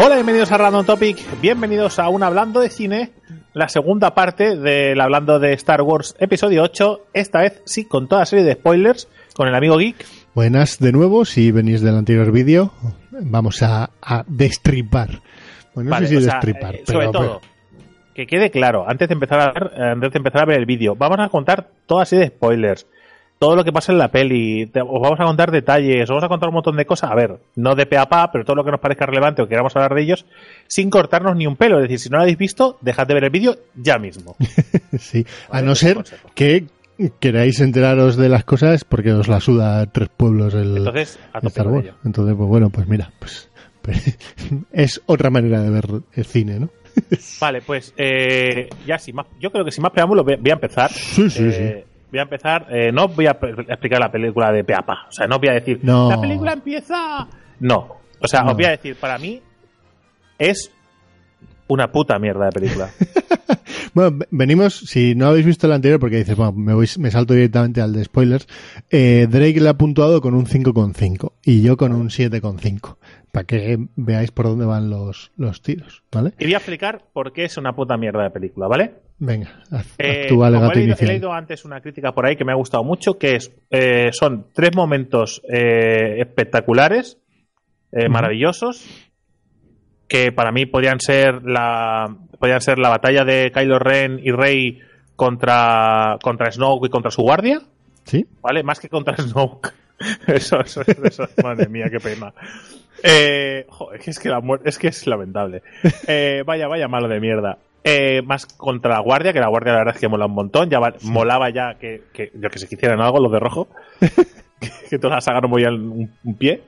Hola, bienvenidos a Random Topic. Bienvenidos a un Hablando de Cine, la segunda parte del Hablando de Star Wars Episodio 8. Esta vez sí, con toda serie de spoilers, con el amigo Geek. Buenas de nuevo, si venís del anterior vídeo, vamos a, a destripar. Bueno, no Vale, sé si sea, destripar, eh, sobre pero, todo, que quede claro, antes de empezar a ver, eh, antes de empezar a ver el vídeo, vamos a contar toda serie de spoilers. Todo lo que pasa en la peli, te- os vamos a contar detalles, os vamos a contar un montón de cosas, a ver, no de pe a pa, pero todo lo que nos parezca relevante o que queramos hablar de ellos, sin cortarnos ni un pelo. Es decir, si no lo habéis visto, dejad de ver el vídeo ya mismo. sí, a no ser consejo. que queráis enteraros de las cosas porque os la suda tres pueblos el, Entonces, a el Star Wars. Entonces, pues bueno, pues mira, pues, pues, es otra manera de ver el cine, ¿no? Vale, pues eh, ya sin más, yo creo que sin más preámbulo voy, a empezar. Sí, sí, Eh, Voy a empezar, eh, no voy a explicar la película de Peapa, o sea, no voy a decir, No. la película empieza. No, o sea, No. os voy a decir, para mí es una puta mierda de película. Bueno, ve- venimos, si no habéis visto el anterior, porque dices, bueno, me, voy, me salto directamente al de spoilers, eh, Drake le ha puntuado con un 5,5 y yo con un 7,5, para que veáis por dónde van los, los tiros, ¿vale? y voy a explicar por qué es una puta mierda de película, ¿vale? Venga, haz, Eh, tu como alegato he, leído, he leído antes una crítica por ahí que me ha gustado mucho, que es eh, son tres momentos eh, espectaculares, eh, maravillosos, que para mí podrían ser la podrían ser la batalla de Kylo Ren y Rey contra contra Snoke y contra su guardia, ¿Sí? ¿vale? Más que contra Snoke. eso, eso, eso, madre mía, qué pena. Eh, joder, es que la muerte, es que es lamentable. Eh, vaya, vaya malo de mierda. Eh, más contra la guardia, que la guardia la verdad es que mola un montón. Ya va- molaba ya que, que, yo que se quisieran algo, los de rojo. que, que toda la saga no movían un, un pie.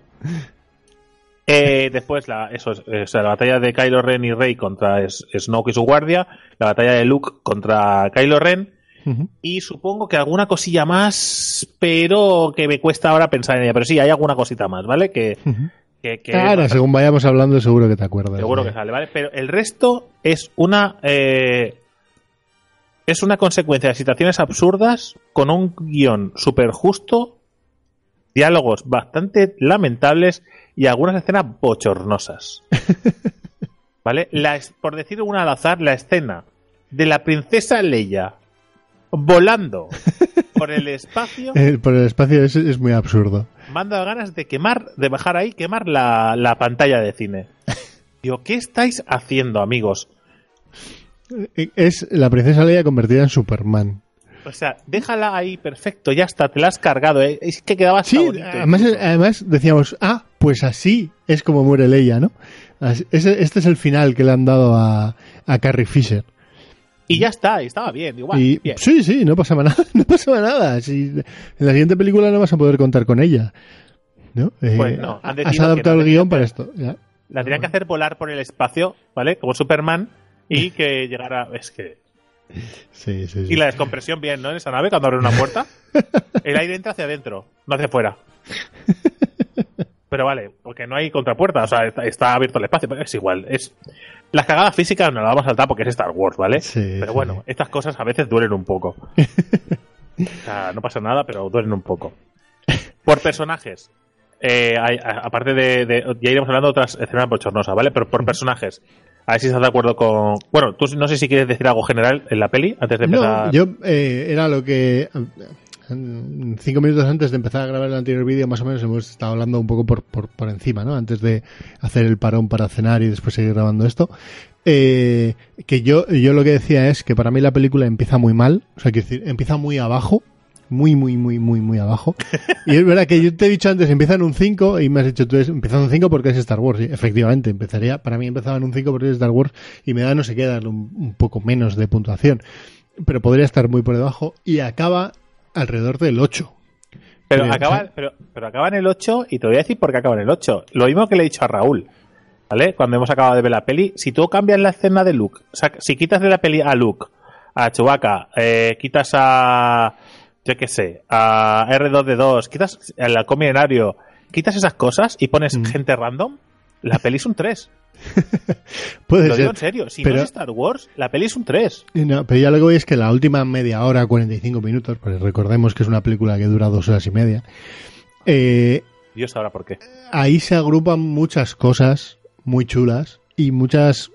Eh, después, la, eso, es- o sea, la batalla de Kylo Ren y Rey contra Snoke y su guardia. La batalla de Luke contra Kylo Ren. Y supongo que alguna cosilla más, pero que me cuesta ahora pensar en ella. Pero sí, hay alguna cosita más, ¿vale? Que, que Ahora, según vayamos hablando, seguro que te acuerdas. seguro que sale, ¿vale? Pero el resto es una eh, es una consecuencia de situaciones absurdas con un guion súper justo, diálogos bastante lamentables y algunas escenas bochornosas. ¿Vale? La, por decir una al azar, la escena de la princesa Leia volando por el espacio Eh, por el espacio es, es muy absurdo. dado ganas de quemar, de bajar ahí, quemar la, la pantalla de cine. Digo, ¿qué estáis haciendo, amigos? Eh, Es la princesa Leia convertida en Superman. O sea, déjala ahí, perfecto, ya está, te la has cargado, ¿eh? es que quedaba Sí, bonito además, además decíamos, ah, pues así es como muere Leia, ¿no? Este es el final que le han dado a, a Carrie Fisher. Y ya está, y estaba bien, igual, y bien. sí, sí, no pasaba nada, no pasaba nada. Si, en la siguiente película no vas a poder contar con ella. ¿No? Eh, Pues no, han has adaptado no el guion para esto. ya. La tenían que hacer volar por el espacio, ¿vale? Como Superman, y que llegara, es que... Sí, sí, sí. Y la descompresión bien, ¿no? En esa nave, cuando abre una puerta, el aire entra hacia adentro, no hacia afuera. Pero vale, porque no hay contrapuerta, o sea, está, está abierto el espacio, pero es igual. Es Las cagadas físicas no las vamos a saltar porque es Star Wars, ¿vale? Sí, pero bueno, estas cosas a veces duelen un poco. o sea, no pasa nada, pero duelen un poco. Por personajes. eh, hay- a- aparte de, de- Ya iremos hablando de otras escenas bochornosas, ¿vale? Pero por personajes. A ver si estás de acuerdo con. Bueno, tú no sé si quieres decir algo general en la peli antes de empezar. No, yo eh, era lo que eh, cinco minutos antes de empezar a grabar el anterior vídeo, más o menos hemos estado hablando un poco por, por, por encima, ¿no? Antes de hacer el parón para cenar y después seguir grabando esto. Eh, que yo, yo lo que decía es que para mí la película empieza muy mal, o sea, quiero decir, empieza muy abajo, muy, muy, muy, muy, muy abajo. Y es verdad que yo te he dicho antes, empieza en un 5 y me has dicho tú, empieza en un 5 porque es Star Wars. Y efectivamente, empezaría, para mí empezaba en un 5 porque es Star Wars y me da no sé qué darle un, un poco menos de puntuación. Pero podría estar muy por debajo y acaba alrededor del 8. Pero acaba, pero, pero acaba en el 8 y te voy a decir por qué acaba en el 8. Lo mismo que le he dicho a Raúl, ¿vale? Cuando hemos acabado de ver la peli, si tú cambias la escena de Luke, o sea, si quitas de la peli a Luke, a Chewbacca, eh, quitas a, yo qué sé, a R2D2, quitas el halcón milenario, quitas esas cosas y pones Mm. gente random, la peli es un 3. Puede Lo ser. digo en serio, si pero- no es Star Wars, la peli es un 3. No, pero ya lo que voy es que la última media hora, 45 minutos, pues recordemos que es una película que dura dos horas y media, eh, Dios sabrá por qué. ahí se agrupan muchas cosas muy chulas y muchas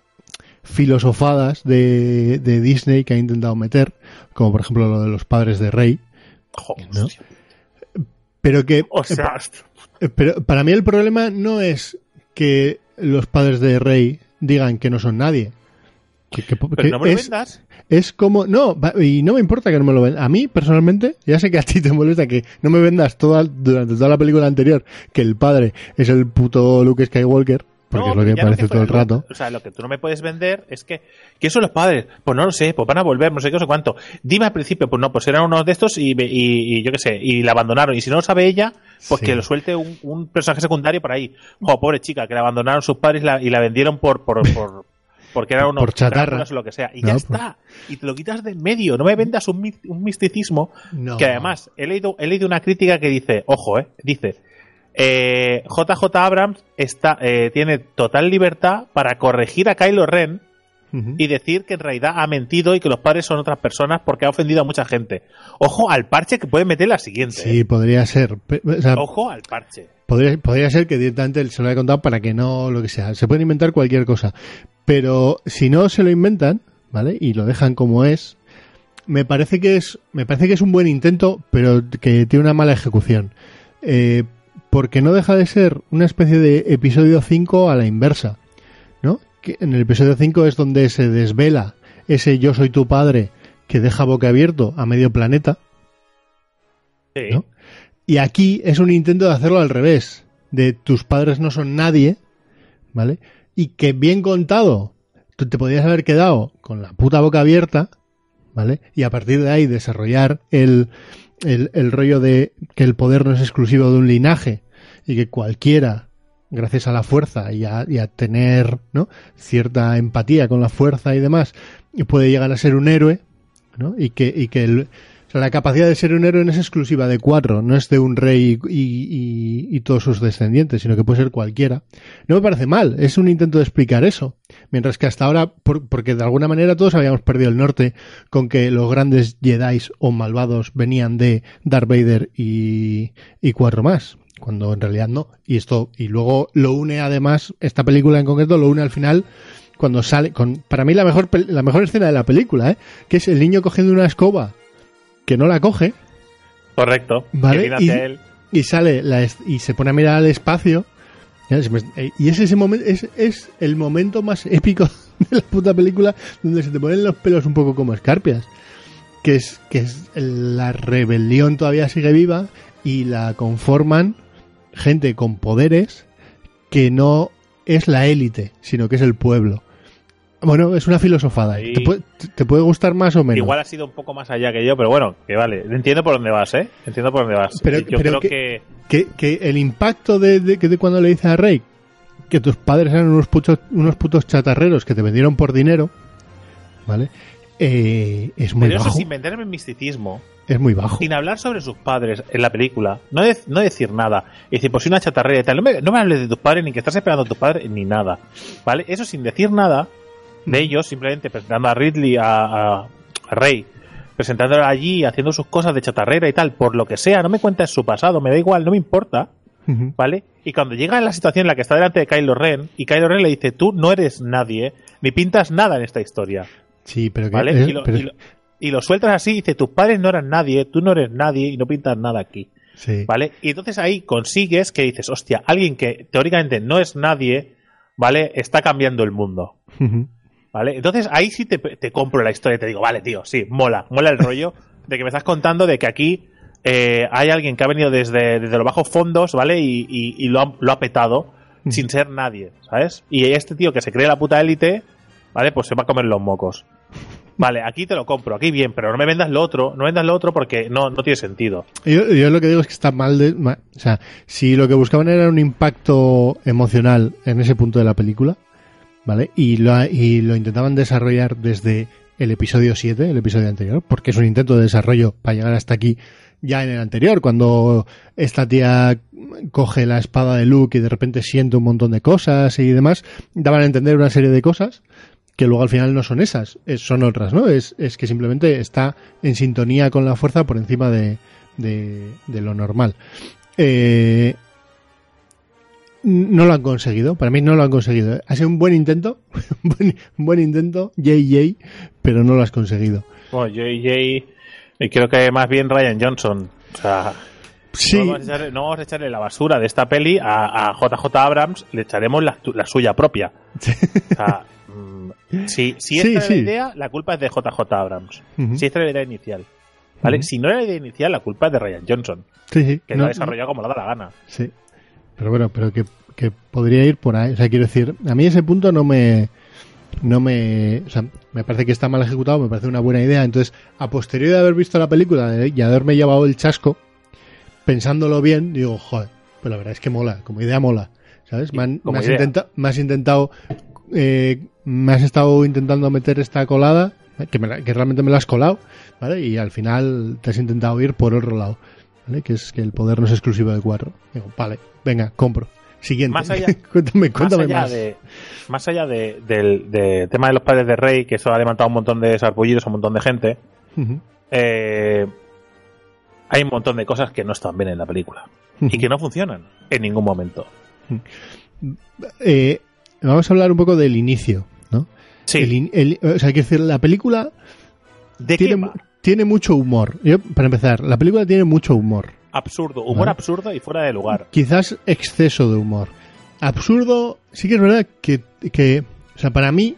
filosofadas de, de Disney que ha intentado meter, como por ejemplo lo de los padres de Rey, Joder, ¿No? pero que O sea, eh, pero para mí el problema no es que los padres de Rey digan que no son nadie. Que, que- pero que no me lo es, vendas. es como no y no me importa que no me lo vendas a mí personalmente ya sé que a ti te molesta que no me vendas toda durante toda la película anterior que el padre es el puto Luke Skywalker porque No, es lo que no todo el rato. O sea, lo que tú no me puedes vender es que. ¿Quién son los padres? Pues no lo sé, pues van a volver, no sé qué, no sé cuánto. Dime al principio, pues no, pues eran unos de estos y, y- y yo qué sé, y la abandonaron. Y si no lo sabe ella, pues Sí. que lo suelte un, un personaje secundario por ahí. Oh, pobre chica, que la abandonaron sus padres y la, y la vendieron por. por, por porque eran unos Por chatarra. O lo que sea. Y No, ya pues- está. Y te lo quitas de en medio. No me vendas un, un misticismo No. que además he leído, he leído una crítica que dice, ojo, eh, dice, eh, JJ Abrams está, eh, tiene total libertad para corregir a Kylo Ren y decir que en realidad ha mentido y que los padres son otras personas porque ha ofendido a mucha gente. Ojo al parche que puede meter la siguiente. sí eh. podría ser Pe- o sea, Ojo al parche. podría, podría ser que directamente se lo haya contado para que no lo que sea se pueden inventar cualquier cosa pero si no se lo inventan vale y lo dejan como es me parece que es me parece que es un buen intento pero que tiene una mala ejecución Eh, porque no deja de ser una especie de episodio 5 a la inversa ¿no? que en el episodio 5 es donde se desvela ese yo soy tu padre que deja boca abierto a medio planeta Sí. ¿no? Y aquí es un intento de hacerlo al revés, de tus padres no son nadie, ¿vale? Y que bien contado, tú te podrías haber quedado con la puta boca abierta, ¿vale? Y a partir de ahí desarrollar el, el, el rollo de que el poder no es exclusivo de un linaje y que cualquiera, gracias a la fuerza y a, y a tener, ¿no? Cierta empatía con la fuerza y demás, puede llegar a ser un héroe, ¿no? Y que, y que el, o sea, la capacidad de ser un héroe no es exclusiva de cuatro, no es de un rey y, todos sus descendientes, sino que puede ser cualquiera. No me parece mal, es un intento de explicar eso. Mientras que hasta ahora, por- porque de alguna manera todos habíamos perdido el norte con que los grandes Jedi o malvados venían de Darth Vader y, y cuatro más, cuando en realidad no. Y esto, y luego lo une además, esta película en concreto lo une al final cuando sale con para mí la mejor la mejor escena de la película, ¿eh? que es el niño cogiendo una escoba que no la coge Correcto. Vale, y- él. y sale la y se pone a mirar al espacio eh, y es ese momento es, es el momento más épico de la puta película donde se te ponen los pelos un poco como escarpias que es que es la rebelión todavía sigue viva y la conforman gente con poderes que no es la élite sino que es el pueblo bueno es una filosofada te puede, te puede gustar más o menos Igual ha sido un poco más allá que yo, pero bueno, que vale. Entiendo por dónde vas, ¿eh? Entiendo por dónde vas. Pero- yo pero creo que- que... que, que el impacto de, de, que de cuando le dice a Rey que tus padres eran unos putos, unos putos chatarreros que te vendieron por dinero, ¿vale? Eh, es muy Pero eso bajo. sin venderme el misticismo, Es muy bajo. sin hablar sobre sus padres en la película, no, de- no decir nada. Y decir, pues una chatarrera y tal. No me, no me hables de tus padres, ni que estás esperando a tus padres, ni nada. ¿Vale? Eso sin decir nada de ellos, simplemente presentando a Ridley, a, a, a Rey, presentándolo allí, haciendo sus cosas de chatarrera y tal, por lo que sea, no me cuentes su pasado, me da igual, no me importa. ¿Vale? Y cuando llega la situación en la que está delante de Kylo Ren, y Kylo Ren le dice, tú no eres nadie, ni pintas nada en esta historia. Sí, pero y, lo, pero- y lo- y lo sueltas así y dice, tus padres no eran nadie, tú no eres nadie y no pintas nada aquí. sí. ¿Vale? Y entonces ahí consigues que dices, hostia, alguien que teóricamente no es nadie, ¿vale? Está cambiando el mundo. ¿Vale? Entonces ahí sí te, te compro la historia y te digo, vale, tío, sí, mola, mola el rollo de que me estás contando de que aquí eh, hay alguien que ha venido desde, desde los bajos fondos, ¿vale? Y, y- y lo, ha, lo ha petado sin ser nadie, ¿sabes? Y este tío que se cree la puta élite, ¿vale? Pues se va a comer los mocos. Vale, aquí te lo compro, aquí bien, pero no me vendas lo otro, no vendas lo otro porque no, no tiene sentido. Yo, lo que digo es que está mal de... ma- o sea, si lo que buscaban era un impacto emocional en ese punto de la película, ¿vale? Y lo, y lo intentaban desarrollar desde el episodio 7, el episodio anterior, porque es un intento de desarrollo para llegar hasta aquí ya en el anterior, cuando esta tía coge la espada de Luke y de repente siente un montón de cosas y demás, daban a entender una serie de cosas que luego al final no son esas, es- son otras, ¿no? Es, es que simplemente está en sintonía con la fuerza por encima de, de, de lo normal. Eh, no lo han conseguido, para mí no lo han conseguido. Ha sido un buen intento, un buen, un buen intento, JJ, pero no lo has conseguido. Bueno, JJ, y creo que más bien Ryan Johnson. O sea, Sí, no, vamos a echarle, no vamos a echarle la basura de esta peli a, a JJ Abrams, le echaremos la, la suya propia. O sea, mm, si, si Sí, esta es sí. la idea, la culpa es de JJ Abrams. Si esta es la idea inicial. ¿Vale? Si no era la idea inicial, la culpa es de Ryan Johnson, sí, sí. que No, lo ha desarrollado como le da la gana. Sí. Pero bueno, pero que, que podría ir por ahí. O sea, quiero decir, a mí ese punto no me. No me. O sea, me parece que está mal ejecutado, me parece una buena idea. Entonces, a posteriori de haber visto la película y haberme llevado el chasco, pensándolo bien, digo, joder, pero la verdad es que mola, como idea mola. ¿Sabes? Me, han- como me has, idea. intenta- me has intentado. Eh, me has estado intentando meter esta colada, que, me la- que realmente me la has colado, ¿vale? Y al final te has intentado ir por otro lado. ¿vale? Que es que el poder no es exclusivo de cuatro. Digo, vale, venga, compro. Siguiente. Más allá- cuéntame, Más cuéntame allá, más. de, más allá de- del de tema de los padres de Rey, que eso ha levantado un montón de sarpullidos a un montón de gente, eh, hay un montón de cosas que no están bien en la película y que no funcionan en ningún momento. Eh, vamos a hablar un poco del inicio, ¿no? Sí, El el- o sea, hay que decir, la película ¿de tiene, tiene mucho humor. Yo, para empezar, la película tiene mucho humor. Absurdo, humor absurdo y fuera de lugar. Quizás exceso de humor. Absurdo, sí que es verdad que, que o sea, para mí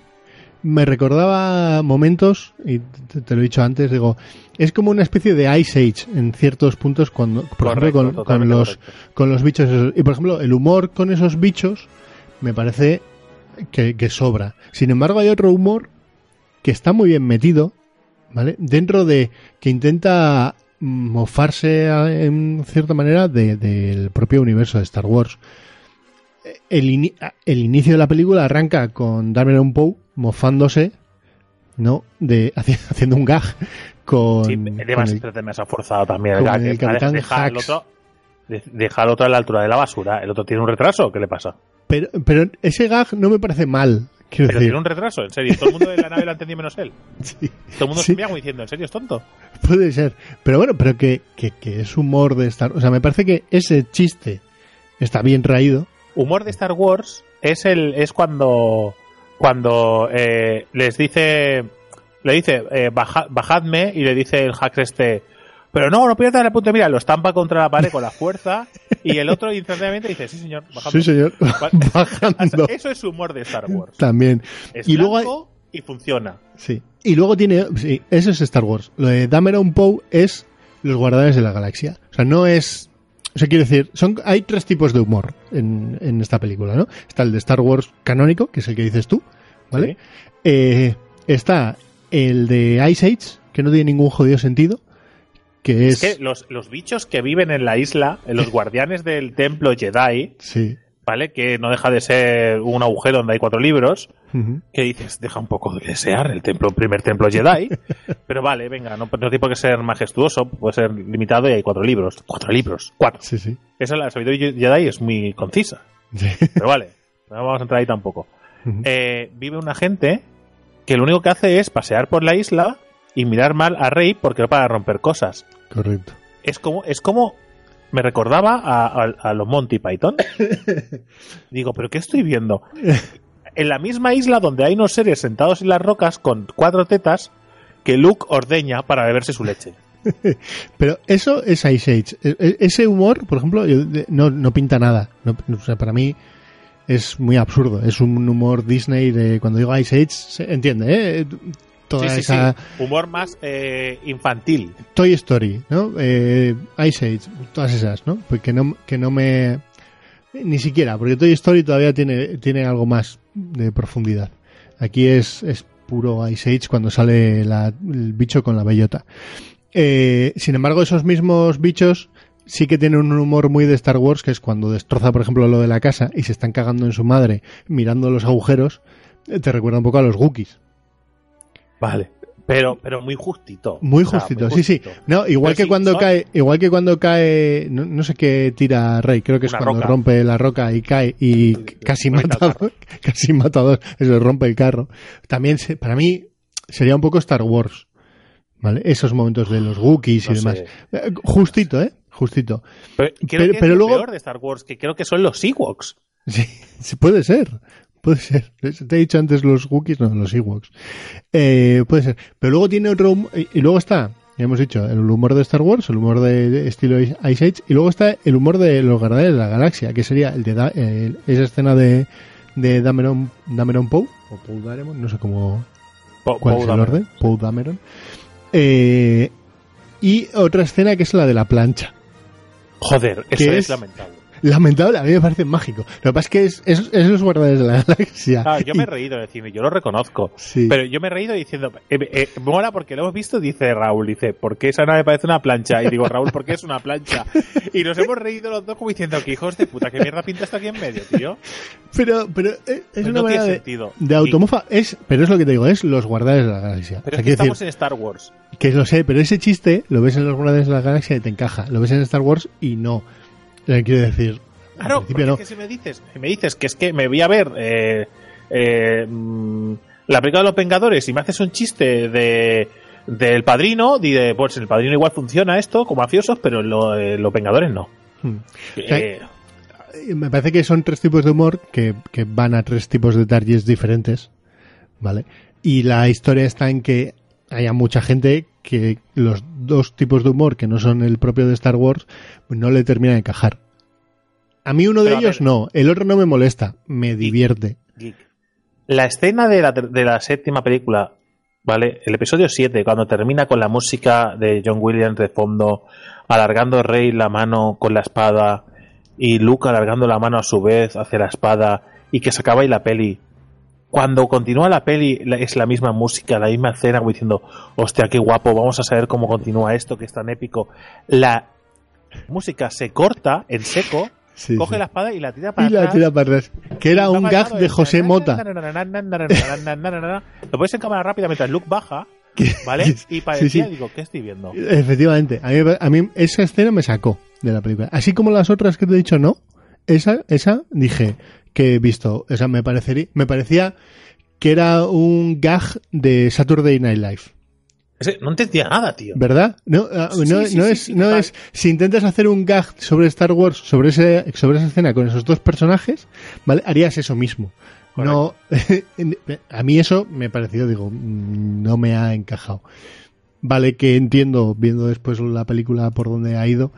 me recordaba momentos, y te, te lo he dicho antes, digo, es como una especie de Ice Age en ciertos puntos cuando, por Correcto, ejemplo, con, los, correcto. con los bichos esos. Y por ejemplo, el humor con esos bichos me parece que, que sobra. Sin embargo, hay otro humor que está muy bien metido, ¿vale? Dentro de que intenta mofarse a- en cierta manera de- del propio universo de Star Wars. El, ini- el inicio de la película arranca con Dameron Poe mofándose, ¿no? De, haci- haciendo un gag con, Sí, con el- te me has forzado también. gag, el que Capitán deja otro, de- deja al otro a la altura de la basura. ¿El otro tiene un retraso? ¿Qué le pasa? Pero, pero ese gag no me parece mal. Quiero Pero decir, tiene un retraso, en serio. Todo el mundo de la nave lo ha entendido menos él. sí, Todo el mundo Sí. se mira como diciendo, ¿en serio es tonto? puede ser. Pero bueno, pero que, que, que es humor de Star O sea, me parece que ese chiste está bien traído. humor de Star Wars es el es cuando cuando eh, les dice le dice eh, baja- bajadme y le dice el hacker este pero no no pierdas la punta mira lo estampa contra la pared con la fuerza y el otro instantáneamente dice sí señor bajadme". Sí, señor. Bajando. eso es humor de Star Wars También. es Y luego hay- y funciona Sí. Y luego tiene, sí, eso es Star Wars. Lo de Dameron Poe es los guardianes de la galaxia. O sea, no es, o sea, quiero decir, son, hay tres tipos de humor en, en esta película, ¿no? Está el de Star Wars canónico, que es el que dices tú, ¿vale? Sí. Eh, está el de Ice Age, que no tiene ningún jodido sentido, que es, es que los, los bichos que viven en la isla los guardianes del templo Jedi sí. vale que no deja de ser un agujero donde hay cuatro libros que dices, deja un poco de desear el templo, primer templo Jedi, pero vale, venga, no, no tiene por qué ser majestuoso, puede ser limitado y hay cuatro libros. Cuatro libros, cuatro. Sí, sí. Esa la sabiduría Jedi es muy concisa, Sí. pero vale, no vamos a entrar ahí tampoco. Eh, vive una gente que lo único que hace es pasear por la isla y mirar mal a Rey porque va para romper cosas. Correcto. Es como, es como me recordaba a, a- a los Monty Python. Digo, ¿pero qué estoy viendo? En la misma isla donde hay unos seres sentados en las rocas con cuatro tetas que Luke ordeña para beberse su leche. Pero eso es Ice Age. E- e- Ese humor, por ejemplo, no, no pinta nada. No- o sea, para mí es muy absurdo. Es un humor Disney de cuando digo Ice Age, se entiende, ¿eh? Toda Sí, sí, esa sí. Humor más eh, infantil. Toy Story, ¿no? Eh, Ice Age, todas esas, ¿no? Pues que no, que no me... Ni siquiera, porque Toy Story todavía tiene, tiene algo más de profundidad. Aquí es, es puro Ice Age cuando sale la- el bicho con la bellota. Eh, sin embargo, esos mismos bichos sí que tienen un humor muy de Star Wars, que es cuando destroza, por ejemplo, lo de la casa y se están cagando en su madre mirando los agujeros, eh, te recuerda un poco a los Wookiees. Vale. Pero, pero muy justito. Muy O sea, justito, muy sí, sí. No, igual Pero que cuando son- cae, igual que cuando cae, no, no sé qué tira Rey, creo que es Una cuando roca. rompe la roca y cae y casi mata, casi mata a dos, eso rompe el carro. También se- para mí sería un poco Star Wars, ¿vale? Esos momentos de los Wookiees y demás. sé. Eh, Justito, ¿eh? Justito. Pero, creo Pero- que pero es lo luego- peor de Star Wars, que creo que son los Ewoks. Sí, sí, puede ser. Puede ser. Te he dicho antes los Wookiees, no, los Ewoks. Eh, puede ser. Pero luego tiene otro... Y luego está, ya hemos dicho, el humor de Star Wars, el humor de, de estilo Ice Age, y luego está el humor de los Guardianes de la Galaxia, que sería el de Da- el- esa escena de, de Dameron, Dameron Poe, o Poe Dameron, no sé cómo, Po- cuál Poe es el Dameron. orden, Poe Dameron. Eh, y otra escena que es la de la plancha. Joder, eso ¿Qué es, es? lamentable. Lamentable, a mí me parece mágico. Lo que pasa es que es, es, es los Guardianes de la Galaxia. Yo me he reído en el cine, yo lo reconozco. Sí. Pero yo me he reído diciendo, eh, eh, mola porque lo hemos visto, dice Raúl, dice, ¿por qué esa nave parece una plancha? Y digo, Raúl, ¿por qué es una plancha? Y nos hemos reído los dos como diciendo, que hijos de puta, ¿qué mierda pinta está aquí en medio, tío? Pero, pero eh, es Pues una no tiene de, sentido. de Y- automofa. Es, pero es lo que te digo, es los guardianes de la galaxia. Pero O sea, es que estamos decir, en Star Wars. que lo sé, pero ese chiste lo ves en los guardianes de la galaxia y te encaja. Lo ves en Star Wars y no. Eh, Quiero decir, Claro, al porque no. es que si me dices, si me dices que es que me voy a ver eh, eh, mm, la película de los Vengadores y me haces un chiste de del padrino, diré, pues en el padrino igual funciona esto como mafiosos, pero lo- eh, los Vengadores no. Hmm. Me parece que son tres tipos de humor que, que van a tres tipos de targets diferentes, ¿vale? Y la historia está en que haya mucha gente que los dos tipos de humor que no son el propio de Star Wars no le terminan de encajar. A mí uno de Pero ellos no, el otro no me molesta, me divierte. Geek. La escena de la, de la séptima película, ¿vale? El episodio 7, cuando termina con la música de John Williams de fondo, alargando Rey la mano con la espada y Luke alargando la mano a su vez hacia la espada y que se acaba ahí la peli. Cuando continúa la peli la- es la misma música, la misma escena, como diciendo, hostia, qué guapo, vamos a saber cómo continúa esto, que es tan épico. La música se corta en seco, Sí, coge sí. la espada y la tira para Y la atrás. tira para atrás. Que era un gag de José Mota. Lo pones en cámara rápida mientras Luke baja, ¿vale? Y parecía, sí. digo, ¿qué estoy viendo? Efectivamente, a mí, a mí esa escena me sacó de la película. Así como las otras que te he dicho no, esa, esa dije que he visto, esa me parecería, me parecía que era un gag de Saturday Night Live, no entendía nada, tío. ¿verdad? No, ah, Sí, no, sí, no sí, es, sí, no es, si intentas hacer un gag sobre Star Wars, sobre ese, sobre esa escena con esos dos personajes, ¿vale? Harías eso mismo. No, a mí eso me pareció, digo, mm, no me ha encajado. Vale que entiendo, viendo después la película por donde ha ido,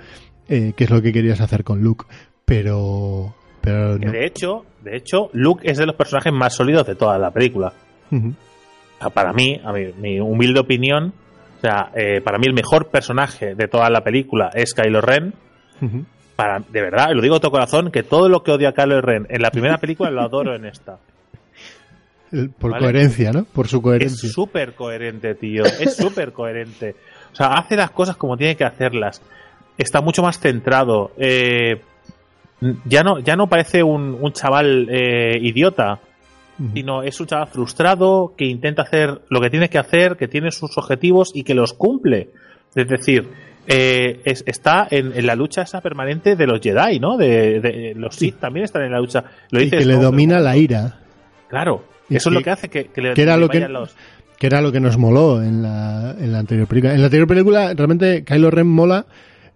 eh, qué es lo que querías hacer con Luke, pero, pero no. De hecho, de hecho, Luke es de los personajes más sólidos de toda la película. Ujú. O sea, para mí, a mi, mi humilde opinión, o sea, eh, para mí el mejor personaje de toda la película es Kylo Ren. Para, de verdad, lo digo de todo corazón, que todo lo que odia a Kylo Ren en la primera película lo adoro en esta. Por Vale. coherencia, ¿no? Por su Es coherencia. súper coherente, tío. Es súper coherente. O sea, hace las cosas como tiene que hacerlas. Está mucho más centrado. Eh, ya no, ya no parece un, un chaval eh, idiota, sino es un chaval frustrado que intenta hacer lo que tiene que hacer, que tiene sus objetivos y que los cumple. Es decir, eh, es- está en, en la lucha esa permanente de los Jedi, ¿no? De, de- los Sith también están en la lucha. Lo y dices, que le ¿no? domina la ira, Claro. Y Eso es lo que hace que, que le, que era lo que- los- que era lo que nos moló en la, en la anterior película. En la anterior película, realmente, Kylo Ren mola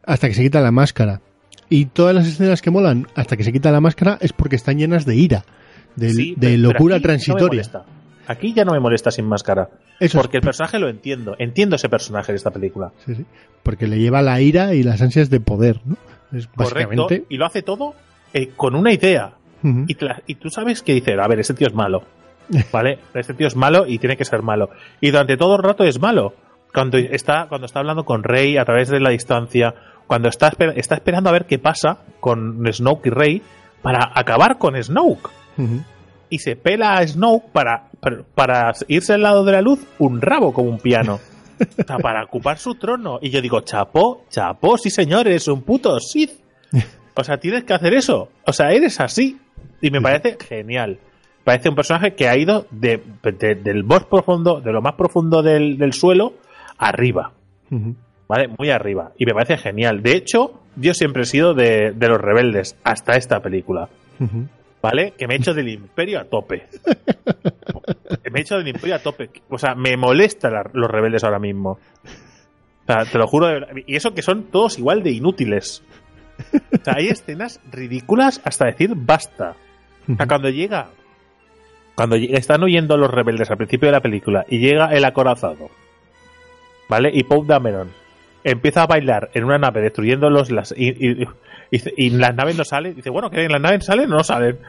hasta que se quita la máscara. Y todas las escenas que molan hasta que se quita la máscara es porque están llenas de ira, de, Sí, de pero- locura transitoria. Aquí ya no me molesta sin máscara. Eso es- porque el personaje lo entiendo. Entiendo ese personaje de esta película. Sí, sí. Porque le lleva la ira y las ansias de poder, ¿no? Es Correcto. Y lo hace todo eh, con una idea. Y, la- y tú sabes que dice, a ver, ese tío es malo. ¿Vale? Ese tío es malo y tiene que ser malo. Y durante todo el rato es malo. Cuando está, cuando está hablando con Rey a través de la distancia, cuando está, está esperando a ver qué pasa con Snoke y Rey para acabar con Snoke. Y se pela a Snoke para para, para irse al lado de la luz, un rabo como un piano. O sea, para ocupar su trono. Y yo digo, chapó, chapó, sí señor, eres un puto Sith. O sea, tienes que hacer eso. O sea, eres así. Y me parece genial. Parece un personaje que ha ido de, de- del bosque profundo, de lo más profundo del, del suelo, arriba. ¿Vale? Muy arriba. Y me parece genial. De hecho, yo siempre he sido de, de los rebeldes hasta esta película. ¿Vale? Que me he hecho del imperio a tope. me he hecho del imperio a tope. O sea, me molesta la- los rebeldes ahora mismo. O sea, te lo juro. de verdad. Y eso que son todos igual de inútiles. O sea, hay escenas ridículas hasta decir basta. O sea, cuando llega. Cuando están huyendo los rebeldes al principio de la película y llega el acorazado. ¿Vale? Y Poe Dameron empieza a bailar en una nave destruyéndolos las, y, y- y- y- y las naves no salen. Dice, bueno, que las naves salen o no salen.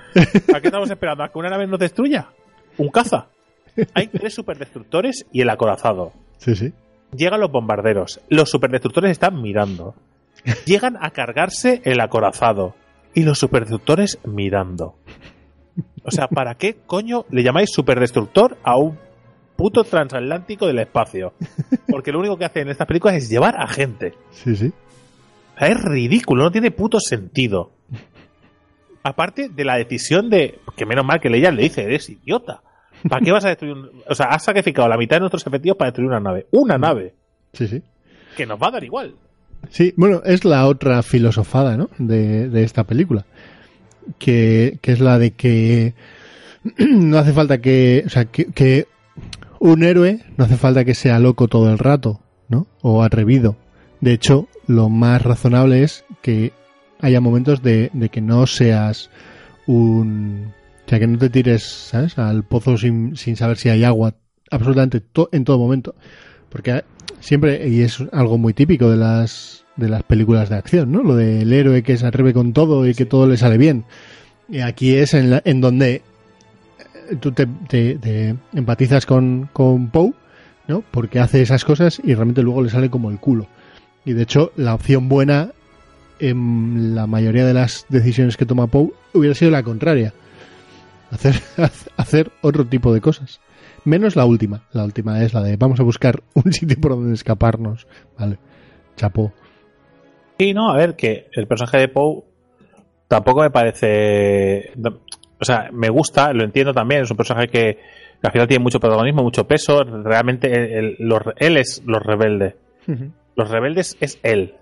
¿A qué estamos esperando? ¿A que una nave nos destruya? ¿Un caza? Hay tres superdestructores y el acorazado. Sí, sí. Llegan los bombarderos. Los superdestructores están mirando. Llegan a cargarse el acorazado. Y los superdestructores mirando. O sea, ¿para qué coño le llamáis superdestructor a un puto transatlántico del espacio? Porque lo único que hace en estas películas es llevar a gente. Sí, sí. O sea, es ridículo, no tiene puto sentido. Aparte de la decisión de. Que menos mal que Leia le dice, eres idiota. ¿Para qué vas a destruir un.? O sea, has sacrificado la mitad de nuestros efectivos para destruir una nave. Una nave. Sí, sí. Que nos va a dar igual. Sí, bueno, es la otra filosofada, ¿no? De, de esta película. Que, que es la de que no hace falta que, o sea, que, que un héroe no hace falta que sea loco todo el rato, ¿no? O atrevido. De hecho, lo más razonable es que haya momentos de, de que no seas un... O sea, que no te tires, ¿sabes? Al pozo sin, sin saber si hay agua absolutamente to- en todo momento. Porque siempre, y es algo muy típico de las, de las películas de acción, ¿no? Lo del héroe que se atreve con todo y que todo le sale bien. Y aquí es en, la- en donde tú te, empatizas con, con Poe, ¿no? Porque hace esas cosas y realmente luego le sale como el culo. Y de hecho, la opción buena en la mayoría de las decisiones que toma Poe hubiera sido la contraria. Hacer, hacer otro tipo de cosas. Menos la última. La última es la de vamos a buscar un sitio por donde escaparnos. Vale. Chapó. Sí, no, a ver, que el personaje de Poe tampoco me parece. O sea, me gusta, lo entiendo también. Es un personaje que, que al final tiene mucho protagonismo, mucho peso. Realmente el- los- él es los rebeldes. Los rebeldes es él.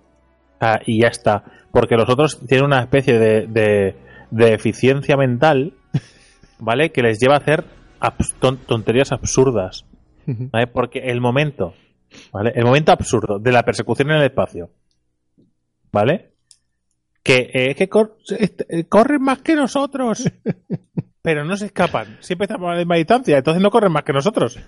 Ah, y ya está. Porque los otros tienen una especie de, de, de eficiencia mental, ¿vale? Que les lleva a hacer abs- tonterías absurdas. ¿vale? Porque el momento, ¿vale? El momento absurdo de la persecución en el espacio, ¿vale? Que, eh, que cor- est- eh, corren más que nosotros, pero no se escapan. Siempre estamos a la misma distancia, entonces no corren más que nosotros.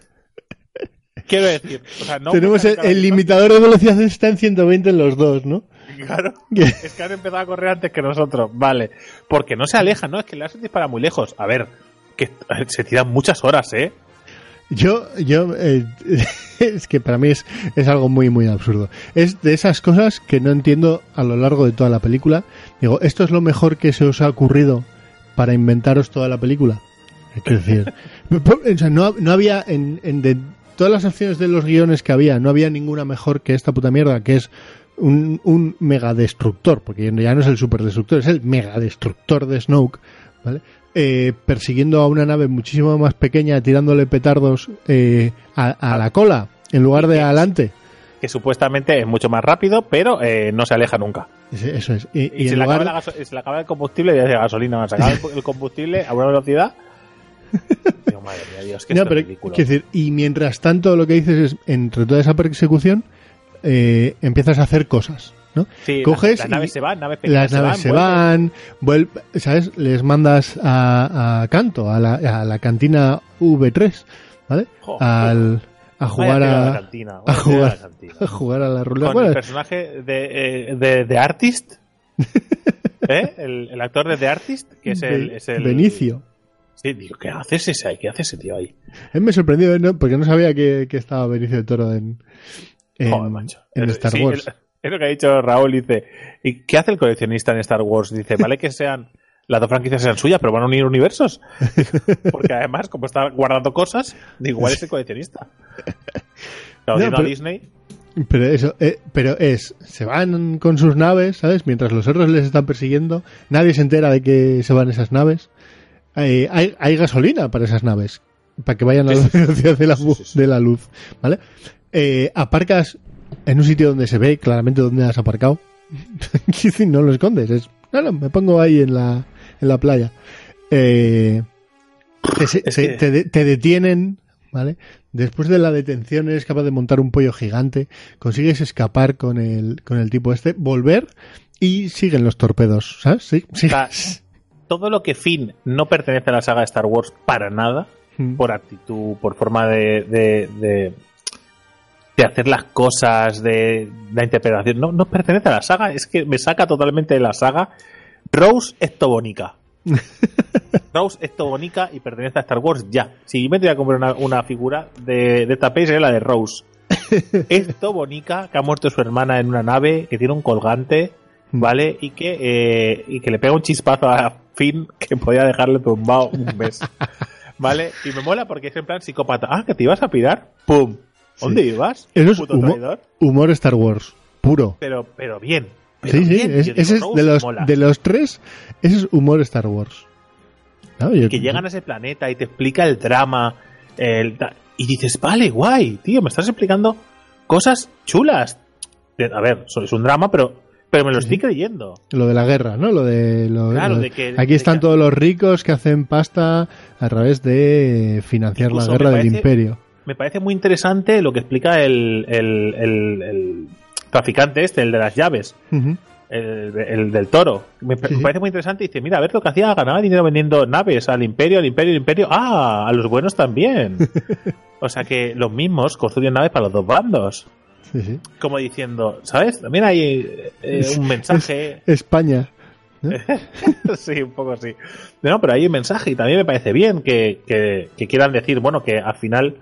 Quiero decir, o sea, no Tenemos el, limitador de velocidad está en 120 en los dos, ¿no? Claro, es que han empezado a correr antes que nosotros, vale. Porque no se alejan, ¿no? Es que el láser dispara muy lejos. A ver, que se tiran muchas horas, ¿eh? Yo, yo, eh, es que para mí es, es algo muy, muy absurdo. Es de esas cosas que no entiendo a lo largo de toda la película. Digo, ¿esto es lo mejor que se os ha ocurrido para inventaros toda la película? Quiero decir, o sea, no, no había, en, en de todas las opciones de los guiones que había, no había ninguna mejor que esta puta mierda, que es un, un megadestructor, porque ya no es el superdestructor, es el megadestructor de Snoke, ¿vale? Eh, persiguiendo a una nave muchísimo más pequeña, tirándole petardos eh, a, a la cola, en lugar de adelante. Que supuestamente es mucho más rápido, pero eh, no se aleja nunca. Eso es. Y, Y, y se, le lugar- acaba el combustible y de gasolina. Se acaba el, combustible a una velocidad. Digo, madre mía, Dios, que No, pero ridículo. decir, y mientras tanto lo que dices es, entre toda esa persecución, eh, empiezas a hacer cosas, ¿no? Sí, coges las, las naves se van, naves pequeñas Las naves se van, vuel- ¿sabes? Les mandas a, a Canto, a la, a la cantina V3, ¿vale? Jo, Al, a jugar de la a, cantina, a jugar, la a jugar a la ruleta. Con el personaje de, eh, de, de Artist. ¿Eh? El, el actor de The Artist, que es el, es el- Benicio. Sí, digo, ¿qué haces ese ahí? ¿Qué hace ese tío ahí? Él me sorprendió ¿no? porque no sabía que, que estaba Benicio del Toro en, en, Joder, macho. en Eh, Star sí, Wars. Es lo que ha dicho Raúl, dice. ¿Y qué hace el coleccionista en Star Wars? Dice, vale que sean las dos franquicias sean suyas, pero van a unir universos. Porque además, como está guardando cosas, igual es el coleccionista. Claro, No, yendo a pero- Disney, Pero eso, eh, pero es, se van con sus naves, ¿sabes? Mientras los otros les están persiguiendo, nadie se entera de que se van esas naves. Eh, hay, hay gasolina para esas naves, para que vayan a la velocidad de la, de la luz, ¿vale? Eh, aparcas en un sitio donde se ve claramente dónde has aparcado. No lo escondes, es, no, no, me pongo ahí en la, en la playa. Eh, te, se- Es se- que- te de- te detienen, ¿vale? Después de la detención eres capaz de montar un pollo gigante, consigues escapar con el, con el tipo este, volver y siguen los torpedos, ¿sabes? Sí, sí. o sea, todo lo que Finn no pertenece a la saga de Star Wars para nada, Mm. por actitud, por forma de, de, de, de hacer las cosas, de la interpretación, no, no pertenece a la saga, es que me saca totalmente de la saga. Rose es tobónica. Rose es tobónica y pertenece a Star Wars ya. Si yo me tenía que comprar una, una figura de, de esta peli sería la de Rose. es tobónica que ha muerto su hermana en una nave, que tiene un colgante, ¿vale? Y que, eh, y que le pega un chispazo a Finn que podía dejarle tumbado un mes. ¿Vale? Y me mola porque es en plan psicópata. Ah, que te ibas a pirar. ¡Pum! ¿Dónde ibas? Eso es Puto humor Star Wars, puro. Pero, pero bien. Pero Sí, sí, bien. es- Yo digo, ese es Rose de los, de los tres, ese es humor Star Wars. ¿No? Yo- que llegan a ese planeta y te explica el drama. el y dices, vale, guay, tío, me estás explicando cosas chulas. A ver, es un drama, pero, pero me lo estoy creyendo. Lo de la guerra, ¿no? Lo de, lo- Claro, lo- de que- aquí de están que- todos los ricos que hacen pasta a través de financiar Incluso la guerra del imperio. Me parece muy interesante lo que explica el, el, el- el traficante este, el de las llaves. El, el del toro. Me, Sí, parece muy interesante. Y dice, mira, a ver lo que hacía, ganaba dinero vendiendo naves al imperio, al imperio, al imperio. Ah, a los buenos también. o sea que los mismos construyen naves para los dos bandos. Sí, sí. Como diciendo, ¿sabes? También hay eh, un mensaje. España. sí, un poco así. No, pero hay un mensaje y también me parece bien que, que- que quieran decir, bueno, que al final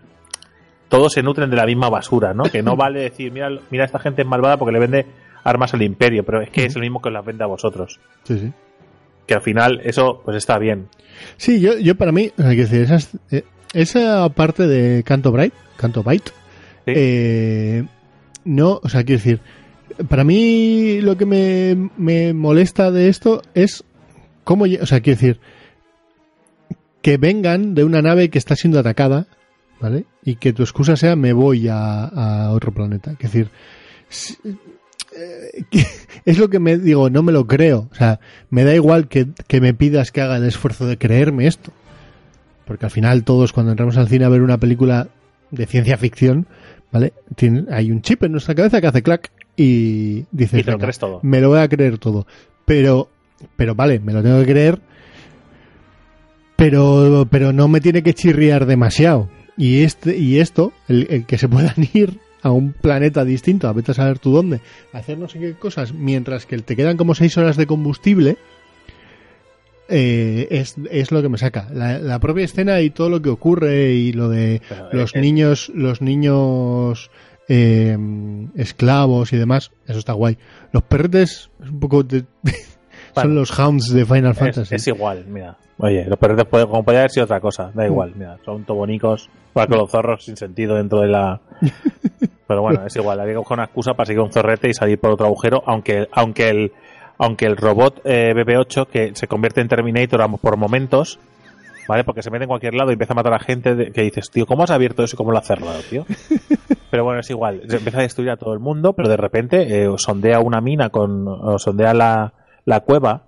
todos se nutren de la misma basura, ¿no? Que no vale decir, mira, mira esta gente es malvada porque le vende armas al imperio, pero es que es lo mismo que os las vende a vosotros. Sí, sí. Que al final eso pues está bien. Sí, yo, yo para mí, o sea, quiero decir, esas, eh, esa parte de Canto Bright, Canto Byte, Sí. eh, no, o sea, quiero decir, para mí lo que me, me molesta de esto es cómo, o sea, quiero decir, que vengan de una nave que está siendo atacada, ¿vale? Y que tu excusa sea me voy a, a otro planeta. Es decir, si- eh, es lo que me digo, no me lo creo. O sea, me da igual que, que me pidas que haga el esfuerzo de creerme esto. Porque al final todos cuando entramos al cine a ver una película de ciencia ficción, ¿vale? Tiene- hay un chip en nuestra cabeza que hace clac y dices, Y te lo "Venga, crees todo". me lo voy a creer todo. Pero, pero vale, me lo tengo que creer, pero, pero no me tiene que chirriar demasiado. Y este, y esto, el, el que se puedan ir a un planeta distinto, a vete a saber tú dónde, a hacer no sé qué cosas, mientras que te quedan como seis horas de combustible, eh, es, es lo que me saca. La, la propia escena y todo lo que ocurre y lo de Pero, los niños, los niños eh, esclavos y demás, eso está guay. Los perretes es un poco de- son Bueno. los hounds de Final Es, Fantasy. es igual, mira. Oye, los perretes puede, como podría haber sido otra cosa, da igual, mira, son tobonicos, igual que los zorros sin sentido dentro de la... Pero bueno, es igual, hay que coger una excusa para seguir un zorrete y salir por otro agujero, aunque, aunque el aunque el robot eh, BB-8 que se convierte en Terminator por momentos, ¿vale? Porque se mete en cualquier lado y empieza a matar a gente de- que dices, tío, ¿cómo has abierto eso y cómo lo has cerrado, tío? Pero bueno, es igual, empieza a destruir a todo el mundo, pero de repente eh, sondea una mina con, o sondea la, la cueva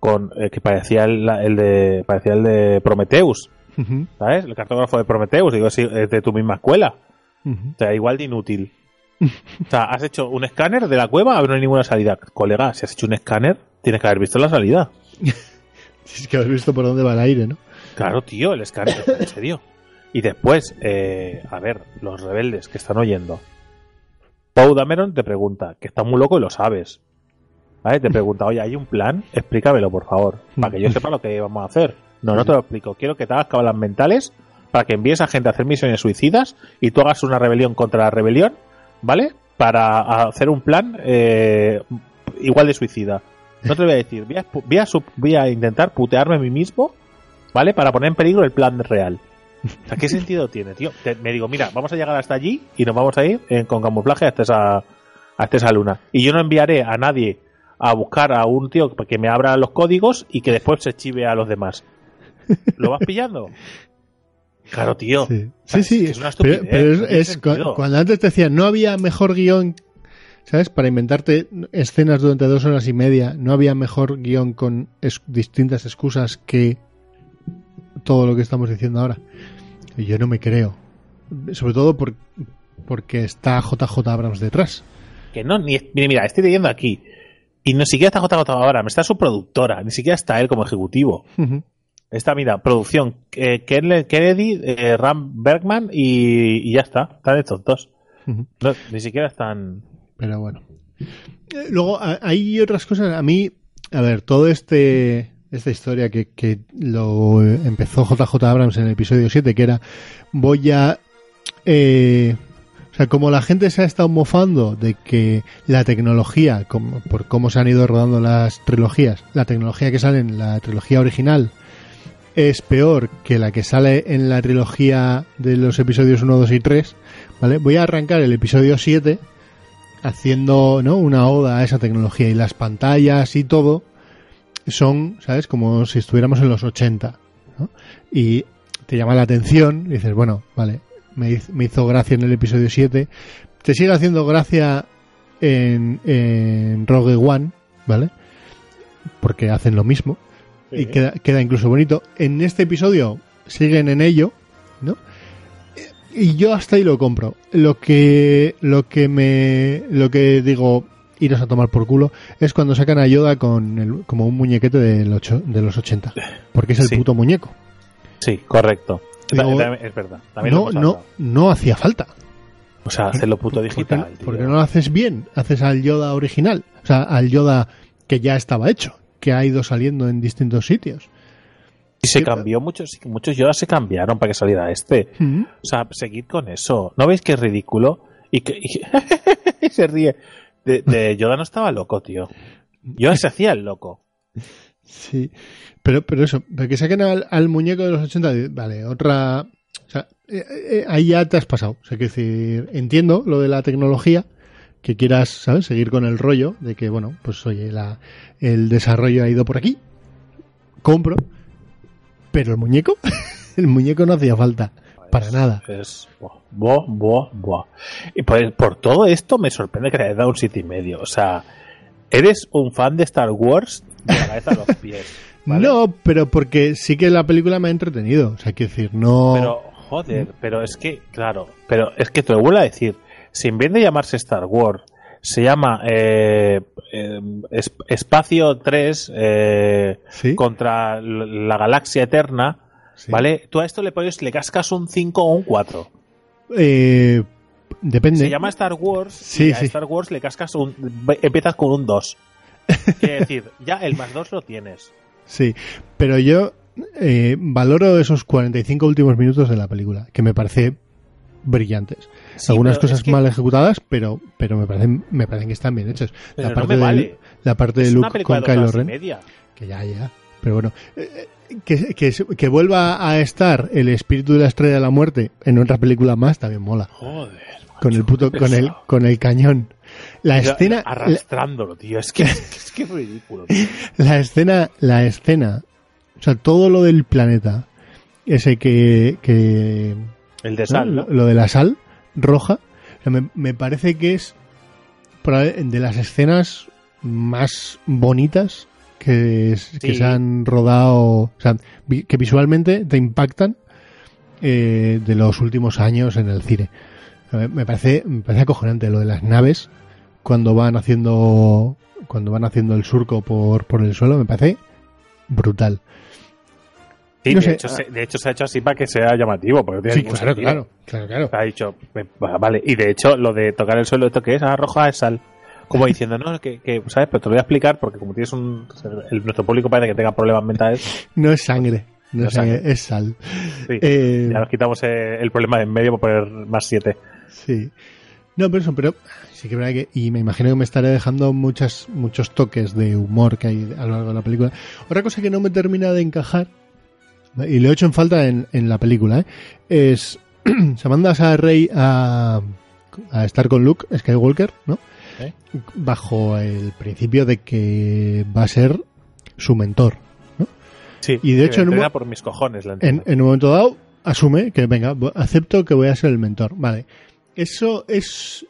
con eh, que parecía el, el de parecía el de Prometheus, ¿sabes? El cartógrafo de Prometheus, digo, sí, es de tu misma escuela. O sea, igual de inútil. O sea, has hecho un escáner de la cueva, no hay ninguna salida. Colega, si has hecho un escáner, tienes que haber visto la salida. Es que has visto por dónde va el aire, ¿no? Claro, tío, el escáner, en serio. Y después, eh, a ver, los rebeldes que están oyendo. Poe Dameron te pregunta, que está muy loco y lo sabes. ¿Vale? Te pregunta, oye, ¿hay un plan? Explícamelo, por favor, para que yo sepa lo que vamos a hacer. No, no te lo explico. Quiero que te hagas cabalas mentales para que envíes a gente a hacer misiones suicidas y tú hagas una rebelión contra la rebelión, ¿vale? Para hacer un plan eh, igual de suicida. No te voy a decir. Voy a, intentar putearme a mí mismo, ¿vale? Para poner en peligro el plan real. O sea, ¿qué sentido tiene, tío? Me digo, mira, vamos a llegar hasta allí y nos vamos a ir con camuflaje hasta esa, hasta esa luna. Y yo no enviaré a nadie a buscar a un tío que me abra los códigos y que después se chive a los demás. ¿Lo vas pillando? Claro, tío. Sí, O sea, sí, sí. Es una pero estupidez. pero es, no tiene es cu- sentido. cuando antes te decían, no había mejor guion, ¿sabes? Para inventarte escenas durante dos horas y media, no había mejor guion con es- distintas excusas que todo lo que estamos diciendo ahora. Y Yo no me creo. Sobre todo por- porque está JJ Abrams detrás. Que no, ni, mira, mira, estoy leyendo aquí. Y ni siquiera está JJ ahora, está su productora, ni siquiera está él como ejecutivo. Ujú. Está, mira, producción, eh, Ken- Kennedy, eh, Ram Bergman y, y ya está. Están estos dos. No, ni siquiera están. Pero bueno. Eh, Luego, hay otras cosas. A mí, a ver, todo este. Esta historia que, que lo empezó JJ Abrams en el episodio 7, que era. Voy a. eh, o sea, como la gente se ha estado mofando de que la tecnología, como, por cómo se han ido rodando las trilogías, la tecnología que sale en la trilogía original es peor que la que sale en la trilogía de los episodios 1, 2 y 3, ¿vale? Voy a arrancar el episodio 7 haciendo ¿no? una oda a esa tecnología y las pantallas y todo son, ¿sabes? Como si estuviéramos en los 80. ¿no? Y te llama la atención y dices, bueno, vale, me hizo, me hizo gracia en el episodio 7. Te sigue haciendo gracia en, en Rogue One, ¿vale? Porque hacen lo mismo y queda, queda incluso bonito. En este episodio siguen en ello, ¿no? Y yo hasta ahí lo compro. Lo que, lo que me, lo que digo, iros a tomar por culo, es cuando sacan a Yoda con el, como un muñequete del ocho, de los 80. Porque es el Sí. puto muñeco. Sí, correcto. Es verdad. También No, no, no hacía falta. O sea, hacerlo puto ¿Por qué- digital. Porque no lo haces bien. Haces al Yoda original. O sea, al Yoda que ya estaba hecho. Que ha ido saliendo en distintos sitios. Y se cambió muchos, muchos Yoda se cambiaron para que saliera este. Mm. O sea, seguid con eso. ¿No veis que es ridículo? Y que y se ríe. De, de Yoda no estaba loco, tío. Yoda se hacía el loco. Sí, pero, pero eso, pero que saquen al, al muñeco de los 80, vale, otra... O sea, eh, eh, ahí ya te has pasado. O sea, que decir, entiendo lo de la tecnología, que quieras, ¿sabes? Seguir con el rollo de que, bueno, pues oye, la, el desarrollo ha ido por aquí, compro, pero el muñeco, el muñeco no hacía falta, para nada. Es, buah, buah, buah. Y por, por todo esto me sorprende que le hayas dado un siete y medio. O sea, eres un fan de Star Wars de la cabeza a los pies. ¿vale? No, pero porque sí que la película me ha entretenido. O sea, quiero decir, no... Pero, joder, pero es que, claro, pero es que te lo vuelvo a decir. Si en vez de llamarse Star Wars, se llama eh, eh, es- Espacio 3 eh, ¿Sí? contra la galaxia eterna, Sí. ¿vale? Tú a esto le pones, le cascas un 5 o un 4. Eh, depende. Se llama Star Wars Sí, y a sí. Star Wars le cascas un... Empiezas con un 2. Quiere decir, ya el más 2 lo tienes. Sí, pero yo eh, valoro esos 45 últimos minutos de la película, que me parece brillantes. Sí, Algunas cosas es que- mal ejecutadas, pero pero me parecen me parecen que están bien hechas. Pero la no parte de la parte de es Luke con de Kylo Ren, que ya ya, pero bueno, eh, que, que, que vuelva a estar el espíritu de la estrella de la muerte en otra película más también mola. Joder. Con el puto con el con el cañón. La escena la, Arrastrándolo, tío. Es que es, que es ridículo. tío. la escena la escena, o sea, todo lo del planeta ese que que El de sal, ¿no? lo, lo de la sal roja, o sea, me, me parece que es de las escenas más bonitas que, es- que se han rodado, o sea, que visualmente te impactan eh, de los últimos años en el cine. Me parece, me parece acojonante lo de las naves cuando van haciendo cuando van haciendo el surco por, por el suelo, me parece brutal. Sí, No de, sé. hecho, se, de hecho se ha hecho así para que sea llamativo. Porque Sí, claro, sentido. claro, claro, claro. Ha dicho, "Ve- va- vale. Y de hecho, lo de tocar el suelo, ¿esto qué es? Ah, roja es sal. Como diciendo, no, que, que, ¿sabes? Pero te lo voy a explicar porque como tienes un... el- nuestro público parece que tenga problemas mentales. No es sangre, no, No es sangre, sangre. es sal. Sí, Eh, ya nos quitamos el problema de en medio por poner más 7. Sí. No, pero eso, pero sí que es verdad que, y me imagino que me estaré dejando muchas, muchos toques de humor que hay a lo largo de la película. Otra cosa que no me termina de encajar, y lo he hecho en falta en, en la película, ¿eh? es, se manda a Rey a, a estar con Luke Skywalker, ¿no? ¿Eh? Bajo el principio de que va a ser su mentor. Sí, Y de hecho, en un por mis cojones la En, en un momento dado, asume que, venga, acepto que voy a ser el mentor. Vale. Eso es.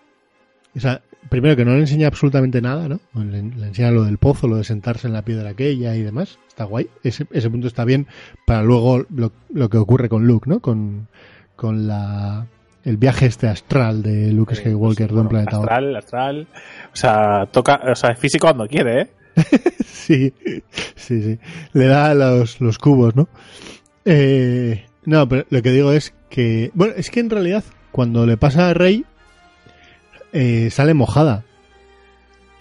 O sea, primero que no le enseña absolutamente nada, ¿no? Le, le enseña lo del pozo, lo de sentarse en la piedra aquella y demás. Está guay. Ese, ese punto está bien para luego lo, lo que ocurre con Luke, ¿no? Con, con la. El viaje este astral de Luke Skywalker sí, de un bueno, planeta a otro. astral, astral. O sea, toca, o sea, es físico cuando quiere, ¿eh? Sí, sí, sí. Le da los, los cubos, ¿no? Eh, no, pero lo que digo es que. Bueno, es que en realidad, cuando le pasa a Rey, eh, sale mojada.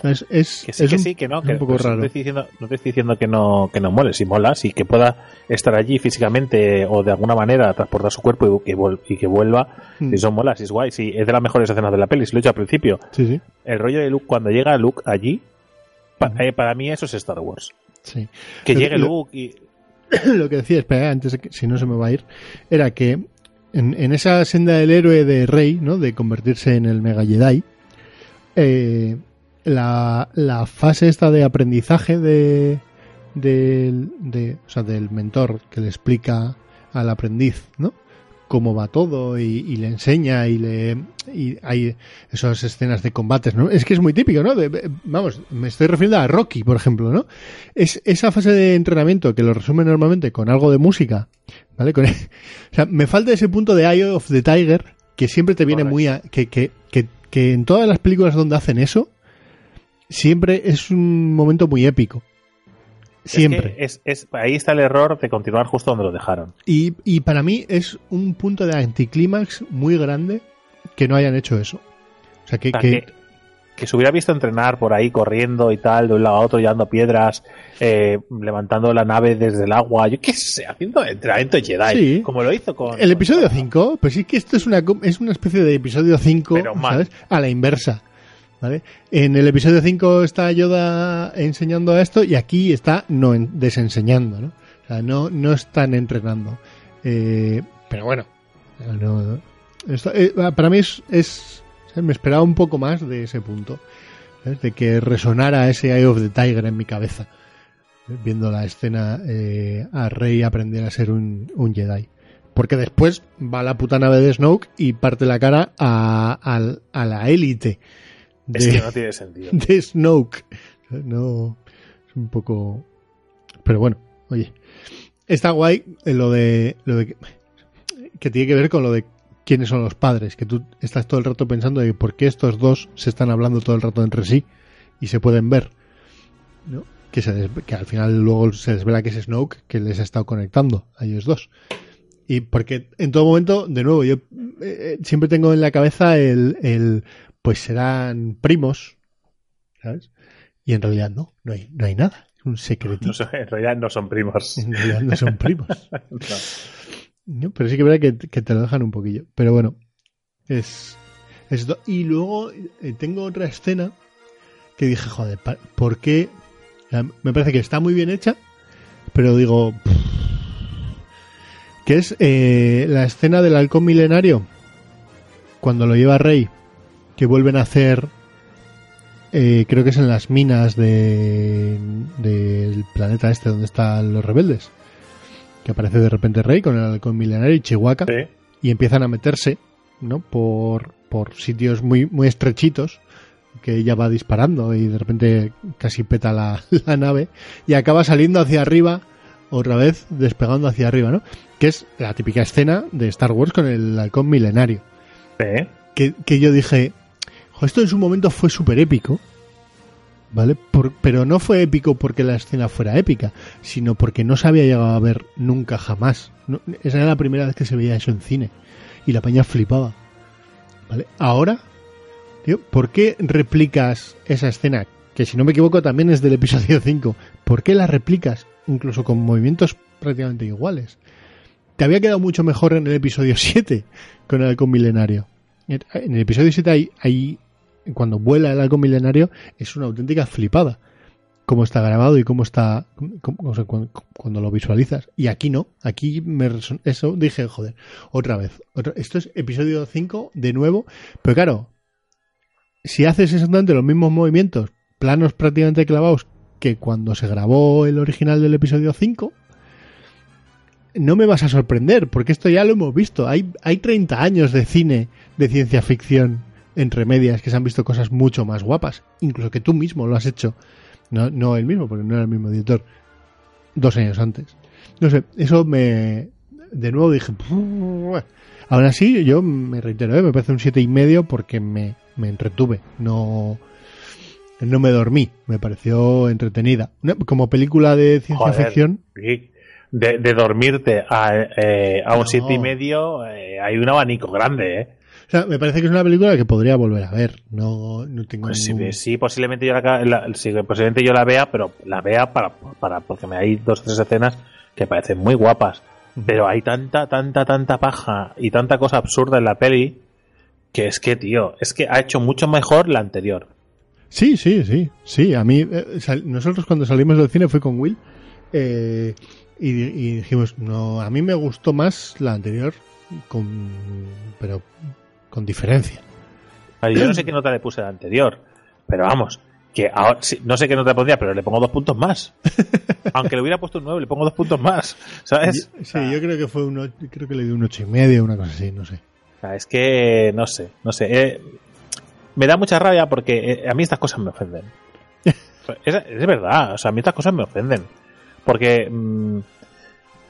Es, es, Que sí, es que un- sí, que no. es Que, un poco raro. No te, estoy diciendo, no te estoy diciendo que no, que no mole, si mola, sí que pueda estar allí físicamente o de alguna manera transportar su cuerpo y que, vuel- y que vuelva. Mm. Si son molas, si es guay, sí, es de las mejores escenas de la peli, si lo he dicho al principio. Sí, sí, El rollo de Luke, cuando llega Luke allí, pa- eh, para mí eso es Star Wars. sí. Que llegue lo- Luke y. lo que decía, espera, antes de que, si no se me va a ir, era que en, esa senda del héroe de Rey, ¿no? De convertirse en el Mega Jedi, eh, la, la fase esta de aprendizaje de, del- de, o sea, del mentor que le explica al aprendiz, ¿no? Cómo va todo y, y le enseña y le y hay esas escenas de combates, ¿no? Es que es muy típico, ¿no? De- vamos, me estoy refiriendo a Rocky, por ejemplo, ¿no? Es esa fase de entrenamiento que lo resume normalmente con algo de música, ¿vale? Con- o sea, me falta ese punto de Eye of the Tiger que siempre te viene Correcto. muy a, que, que, que, que en todas las películas donde hacen eso siempre es un momento muy épico. Siempre. Es que es- es- ahí está el error de continuar justo donde lo dejaron. Y, y para mí es un punto de anticlímax muy grande que no hayan hecho eso. O sea, que, O sea, que- que, que se hubiera visto entrenar por ahí corriendo y tal, de un lado a otro, llevando piedras, eh, levantando la nave desde el agua, yo qué sé, haciendo entrenamiento Jedi, Sí. como lo hizo con... el episodio con- 5, pues sí que esto es una, es una especie de episodio 5, Pero mal. ¿sabes? A la inversa. En el episodio 5 está Yoda enseñando esto y aquí está no en- desenseñando, ¿no? O sea, no, no están entrenando. Eh, pero bueno, no- eh, para mí es, es- me esperaba un poco más de ese punto, de que resonara ese Eye of the Tiger en mi cabeza, viendo la escena eh, a Rey aprender a ser un, Jedi. Porque después va la puta nave de Snoke y parte la cara a, a la élite de, Es que no tiene sentido. de Snoke. No, es un poco. Pero bueno, oye. Está guay eh, lo de. Lo de que, que tiene que ver con lo de quiénes son los padres. Que tú estás todo el rato pensando de por qué estos dos se están hablando todo el rato entre sí y se pueden ver. ¿no? Que, se des- que al final luego se desvela que es Snoke que les ha estado conectando a ellos dos. Y porque en todo momento, de nuevo, yo eh, siempre tengo en la cabeza el, el pues serán primos, ¿sabes? Y en realidad no, no hay, no hay nada. Es un secretito. No en realidad no son primos. En realidad no son primos. Pero sí que es verdad que, que te lo dejan un poquillo. Pero bueno, es, es Y luego eh, tengo otra escena que dije, joder, ¿por qué? Me parece que está muy bien hecha, pero digo, pff, que es eh, la escena del halcón milenario, cuando lo lleva Rey, que vuelven a hacer, eh, creo que es en las minas de, del planeta este donde están los rebeldes, que aparece de repente Rey con el halcón milenario y Chihuahua Sí. y empiezan a meterse ¿no? por, por sitios muy, muy estrechitos que ella va disparando y de repente casi peta la, la nave y acaba saliendo hacia arriba otra vez despegando hacia arriba, ¿no? Que es la típica escena de Star Wars con el halcón milenario. Que, que yo dije, "Jo, esto en su momento fue súper épico, ¿vale? Pero no fue épico porque la escena fuera épica, sino porque no se había llegado a ver nunca jamás. Esa era la primera vez que se veía eso en cine y la peña flipaba, ¿vale? Ahora, tío, ¿por qué replicas esa escena? Que si no me equivoco también es del episodio 5. ¿Por qué la replicas incluso con movimientos prácticamente iguales? Te había quedado mucho mejor en el episodio 7 con el milenario. en el episodio 7 hay, hay cuando vuela el halcón milenario es una auténtica flipada. Cómo está grabado y cómo está cuando, lo visualizas. Y aquí no. Aquí me eso dije joder otra vez otra, esto es episodio 5 de nuevo. Pero claro si haces exactamente los mismos movimientos planos prácticamente clavados que cuando se grabó el original del episodio 5 no me vas a sorprender, porque esto ya lo hemos visto. Hay, hay 30 años de cine de ciencia ficción entre medias que se han visto cosas mucho más guapas, incluso que tú mismo lo has hecho. No, no el mismo, porque no era el mismo editor. Dos años antes. No sé, eso me. De nuevo dije. Aún así, yo me reitero, ¿eh? me parece un siete y medio porque me, me entretuve. No. No me dormí, me pareció entretenida. Como película de ciencia Joder, ficción. De, de, dormirte a, eh, a un no. siete y medio, eh, hay un abanico grande, ¿eh? O sea, me parece que es una película que podría volver a ver. No, no tengo pues ningún... sí, sí, posiblemente yo la, la sí, posiblemente yo la vea, pero la vea para, para porque me hay dos o tres escenas que parecen muy guapas. Pero hay tanta, tanta, tanta paja y tanta cosa absurda en la peli que es que, tío, es que ha hecho mucho mejor la anterior. Sí, sí, sí, sí. A mí, eh, sal, nosotros cuando salimos del cine fue con Will eh, y, y dijimos, no, a mí me gustó más la anterior, con, pero con diferencia. Yo no sé qué nota le puse a la anterior, pero vamos, que ahora, no sé qué nota pondría, pero le pongo dos puntos más. Aunque le hubiera puesto un 9, le pongo dos puntos más, ¿sabes? Sí, sea, yo creo que fue un, creo que le di un ocho y medio, una cosa así, no sé. Es que, no sé, no sé. Eh, me da mucha rabia porque eh, a mí estas cosas me ofenden. es, es, verdad, o sea, a mí estas cosas me ofenden. Porque, mmm,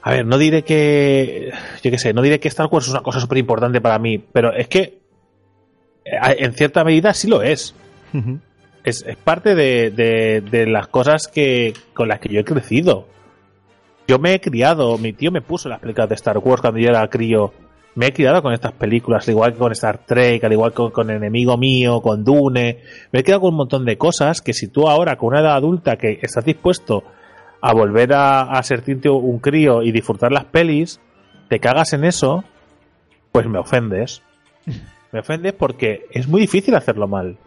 a ver, no diré que. Yo qué sé, no diré que Star Wars es una cosa súper importante para mí, pero es que. En cierta medida sí lo es. Uh -huh. es, es, parte de, de, de, las cosas que con las que yo he crecido. Yo me he criado, mi tío me puso las películas de Star Wars cuando yo era crío. Me he criado con estas películas, al igual que con Star Trek, al igual que con, con Enemigo Mío, con Dune. Me he criado con un montón de cosas que si tú ahora, con una edad adulta, que estás dispuesto a volver a, a sentirte un crío y disfrutar las pelis, te cagas en eso, pues me ofendes. Me ofendes porque es muy difícil hacerlo mal.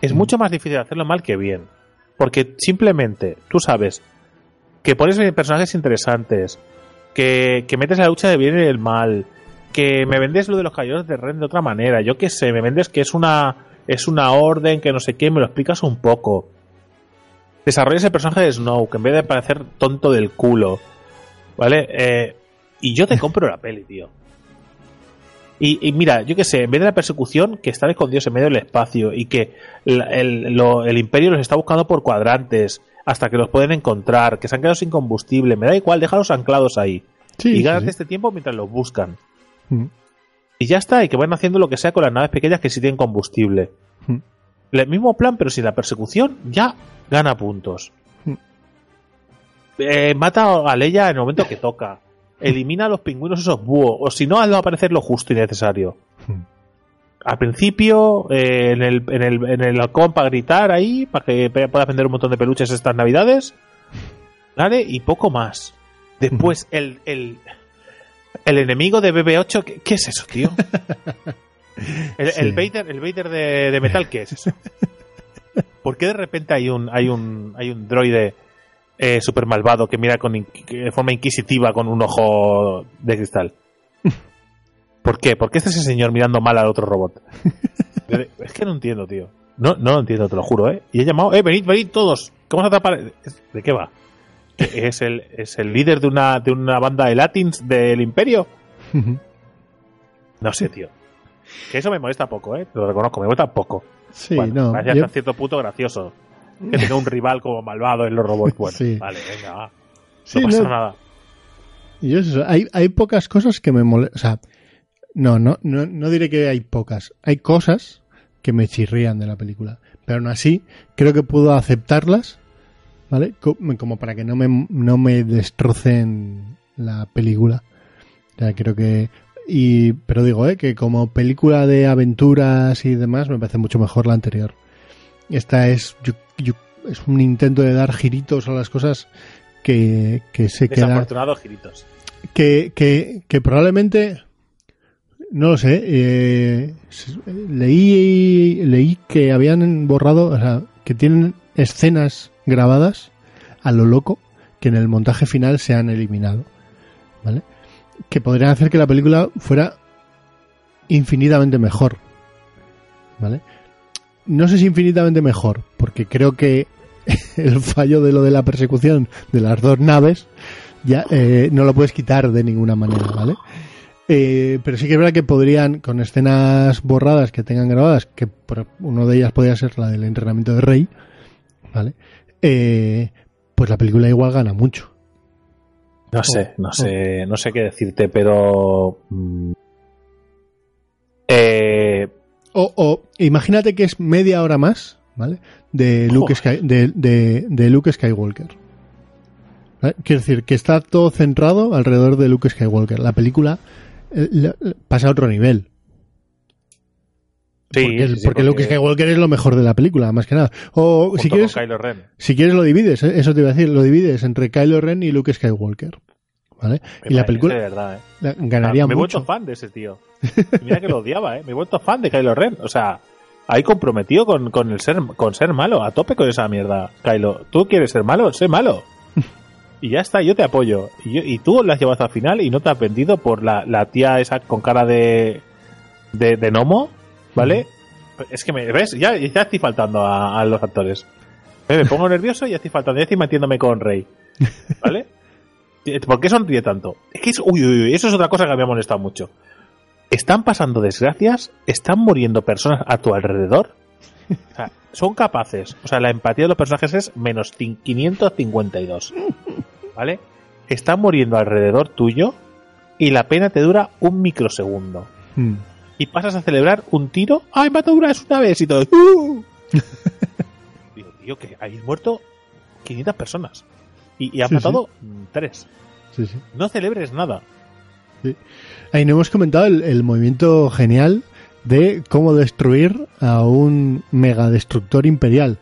Es mucho más difícil hacerlo mal que bien. Porque simplemente tú sabes que pones personajes interesantes, que, que metes la lucha de bien y el mal, que me vendes lo de los caballeros de Ren de otra manera, yo qué sé, me vendes que es una, es una orden, que no sé qué, me lo explicas un poco desarrollas el personaje de Snow, que en vez de parecer tonto del culo, ¿vale? Eh, y yo te compro la peli, tío. Y, y, mira, yo qué sé, en vez de la persecución, que están escondidos en medio del espacio y que el, el, lo, el, imperio los está buscando por cuadrantes hasta que los pueden encontrar, que se han quedado sin combustible, me da igual, déjalos anclados ahí. Sí, y gánate sí, sí. este tiempo mientras los buscan. Mm. Y ya está, y que van haciendo lo que sea con las naves pequeñas que sí tienen combustible. Mm. El mismo plan, pero sin la persecución, ya gana puntos. Eh, mata a Leia en el momento que toca. Elimina a los pingüinos esos búhos. O si no, hazlo aparecer lo justo y necesario. Al principio, eh, en, el, en, el, en el halcón para gritar ahí, para que puedas vender un montón de peluches estas navidades. ¿Vale? Y poco más. Después, el, el, el enemigo de BB8, ¿qué, ¿qué, es eso, tío? El, sí. el Vader, el Vader de, de metal, ¿qué es eso? ¿Por qué de repente hay un, hay un, hay un droide eh, super malvado que mira con de forma inquisitiva con un ojo de cristal? ¿Por qué? ¿Por qué está ese señor mirando mal al otro robot? Es que no entiendo, tío. No, no lo entiendo, te lo juro, ¿eh? Y he llamado, eh, venid, venid todos. ¿Cómo se atrapar? ¿De qué va? ¿Es el, ¿Es el líder de una, de una banda de latins del imperio? No sé, tío. Que eso me molesta poco, ¿eh? Lo reconozco, me molesta poco. Sí, bueno, no. Parece yo... hasta cierto punto gracioso. Que tenga un rival como malvado en los robots. Bueno, sí. vale, venga, va. No sí, pasa no, nada. Eso, hay, hay pocas cosas que me molestan. O sea, no, no, no, no diré que hay pocas. Hay cosas que me chirrían de la película. Pero aún así, creo que puedo aceptarlas, ¿vale? Como para que no me, no me destrocen la película. O sea, creo que y, pero digo, ¿eh? que como película de aventuras y demás, me parece mucho mejor la anterior. Esta es, yo, yo, es un intento de dar giritos a las cosas que, que se quedan. Giritos. Que, que, que probablemente no lo sé. eh, leí, leí que habían borrado, o sea, que tienen escenas grabadas a lo loco que en el montaje final se han eliminado. ¿Vale? Que podrían hacer que la película fuera infinitamente mejor. ¿Vale? No sé si infinitamente mejor, porque creo que el fallo de lo de la persecución de las dos naves ya eh, no lo puedes quitar de ninguna manera, ¿vale? Eh, pero sí que es verdad que podrían, con escenas borradas que tengan grabadas, que por uno de ellas podría ser la del entrenamiento de Rey, ¿vale? Eh, pues la película igual gana mucho. No sé, no sé, no sé qué decirte, pero. mm, eh, O, o imagínate que es media hora más, ¿vale? De Luke. Sky- de, de- de Luke Skywalker. ¿Vale? Quiero decir, que está todo centrado alrededor de Luke Skywalker. La película eh, pasa a otro nivel. Sí, porque sí, sí, porque Luke Skywalker es lo mejor de la película, más que nada. O si quieres, con Kylo Ren. si quieres lo divides, ¿eh? eso te iba a decir, lo divides entre Kylo Ren y Luke Skywalker. ¿Vale? Me Y la película De verdad, eh. la- ganaría me he vuelto mucho. fan de ese tío. Mira que lo odiaba, ¿eh? Me he vuelto fan de Kylo Ren. O sea, ahí comprometido con, con el ser, con ser malo. A tope con esa mierda, Kylo. ¿Tú quieres ser malo? Sé malo. Y ya está, yo te apoyo. Y, yo- y tú la has llevado hasta el final y no te has vendido por la, la tía esa con cara de, de, de gnomo, ¿vale? Es que me, ¿ves? Ya, ya estoy faltando a, a los actores. Eh, Me pongo nervioso y estoy faltando, ya estoy metiéndome con Rey. ¿Vale? ¿Por qué sonríe tanto? Es que es, uy, uy, uy, eso es otra cosa que me ha molestado mucho. Están pasando desgracias, están muriendo personas a tu alrededor. O sea, son capaces. O sea, la empatía de los personajes es menos cin- 552. ¿Vale? Están muriendo alrededor tuyo y la pena te dura un microsegundo. Mm. Y pasas a celebrar un tiro. ¡Ay, me ha durado una vez! Y todo. ¡Uh! Digo, tío, que hay muerto 500 personas. Y, y has Sí, matado mm, tres. Sí, sí. No celebres nada. Ahí no hemos comentado el, el movimiento genial de cómo destruir a un megadestructor imperial.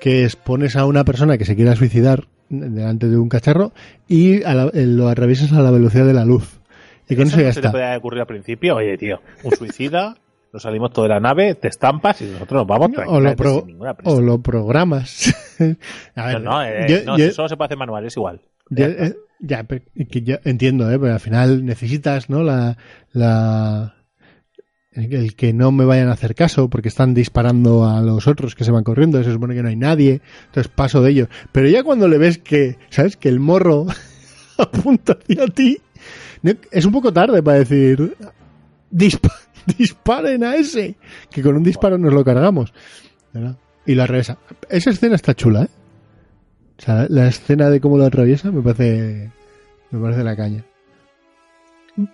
Que es pones a una persona que se quiera suicidar delante de un cacharro y a la- lo atraviesas a la velocidad de la luz. Y con eso, no ya se te está. podía ocurrir al principio. Oye, tío, un suicida, nos salimos todo de la nave, te estampas y nosotros nos vamos O lo, pro- sin ninguna prisa. o lo programas. a ver, No, no, eh, yo- no, yo- solo se puede hacer manual, es igual. Ya, Ya está. eh, ya, que yo entiendo, ¿eh? pero al final necesitas, ¿no? La, la, el que no me vayan a hacer caso porque están disparando a los otros que se van corriendo, se supone que no hay nadie, entonces paso de ellos. Pero ya cuando le ves que, ¿sabes? Que el morro apunta hacia ti. Es un poco tarde para decir, "Dispa- disparen a ese, que con un disparo nos lo cargamos. ¿verdad? Y lo regresa. Esa escena está chula, ¿eh? O sea, la escena de cómo lo atraviesa me parece me parece la caña.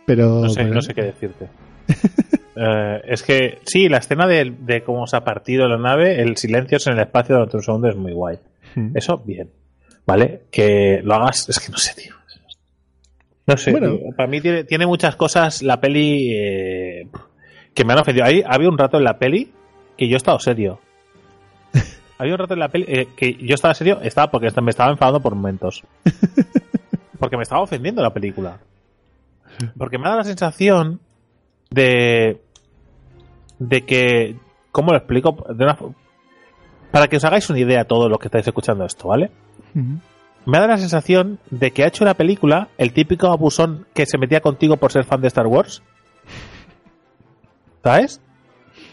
Pero No sé, pero- no sé qué decirte. Eh, es que sí, la escena de, de cómo se ha partido la nave, el silencio en el espacio durante un segundo es muy guay. Mm. Eso, bien. ¿Vale? Que lo hagas, es que no sé, tío. No sé, Bueno. tío. para mí tiene, tiene muchas cosas la peli eh, que me han ofendido. Ahí había un rato en la peli que yo he estado serio. había un rato en la peli eh, que yo estaba serio, estaba porque me estaba enfadando por momentos. Porque me estaba ofendiendo la película. Porque me ha dado la sensación de. de que. ¿Cómo lo explico? De una para que os hagáis una idea todos los que estáis escuchando esto, ¿vale? Me da la sensación de que ha hecho la película el típico abusón que se metía contigo por ser fan de Star Wars. ¿Sabes?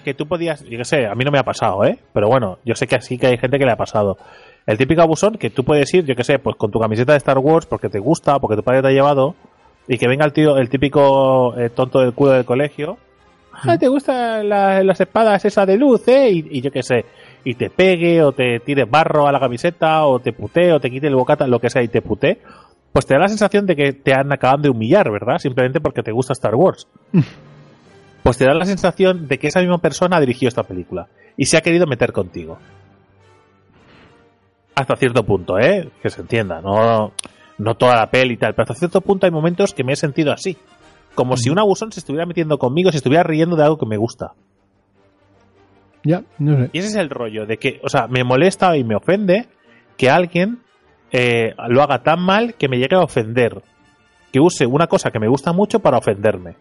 Que tú podías, yo qué sé, a mí no me ha pasado, ¿eh? Pero bueno, yo sé que así que hay gente que le ha pasado. El típico abusón que tú puedes ir, yo qué sé, pues con tu camiseta de Star Wars porque te gusta, porque tu padre te ha llevado, y que venga el tío, el típico eh, tonto del culo del colegio. Ah, te gustan la- las espadas esa de luz, ¿eh? Y, y yo qué sé, y te pegue, o te tire barro a la camiseta, o te putee, o te quite el bocata, lo que sea, y te putee. Pues te da la sensación de que te han acabado de humillar, ¿verdad? Simplemente porque te gusta Star Wars. Pues te da la sensación de que esa misma persona ha dirigido esta película y se ha querido meter contigo. Hasta cierto punto, ¿eh? Que se entienda, no, no toda la peli y tal, pero hasta cierto punto hay momentos que me he sentido así. Como si un abusón se estuviera metiendo conmigo, se estuviera riendo de algo que me gusta. Ya, no sé. Y ese es el rollo, de que, o sea, me molesta y me ofende que alguien eh, lo haga tan mal que me llegue a ofender. Que use una cosa que me gusta mucho para ofenderme.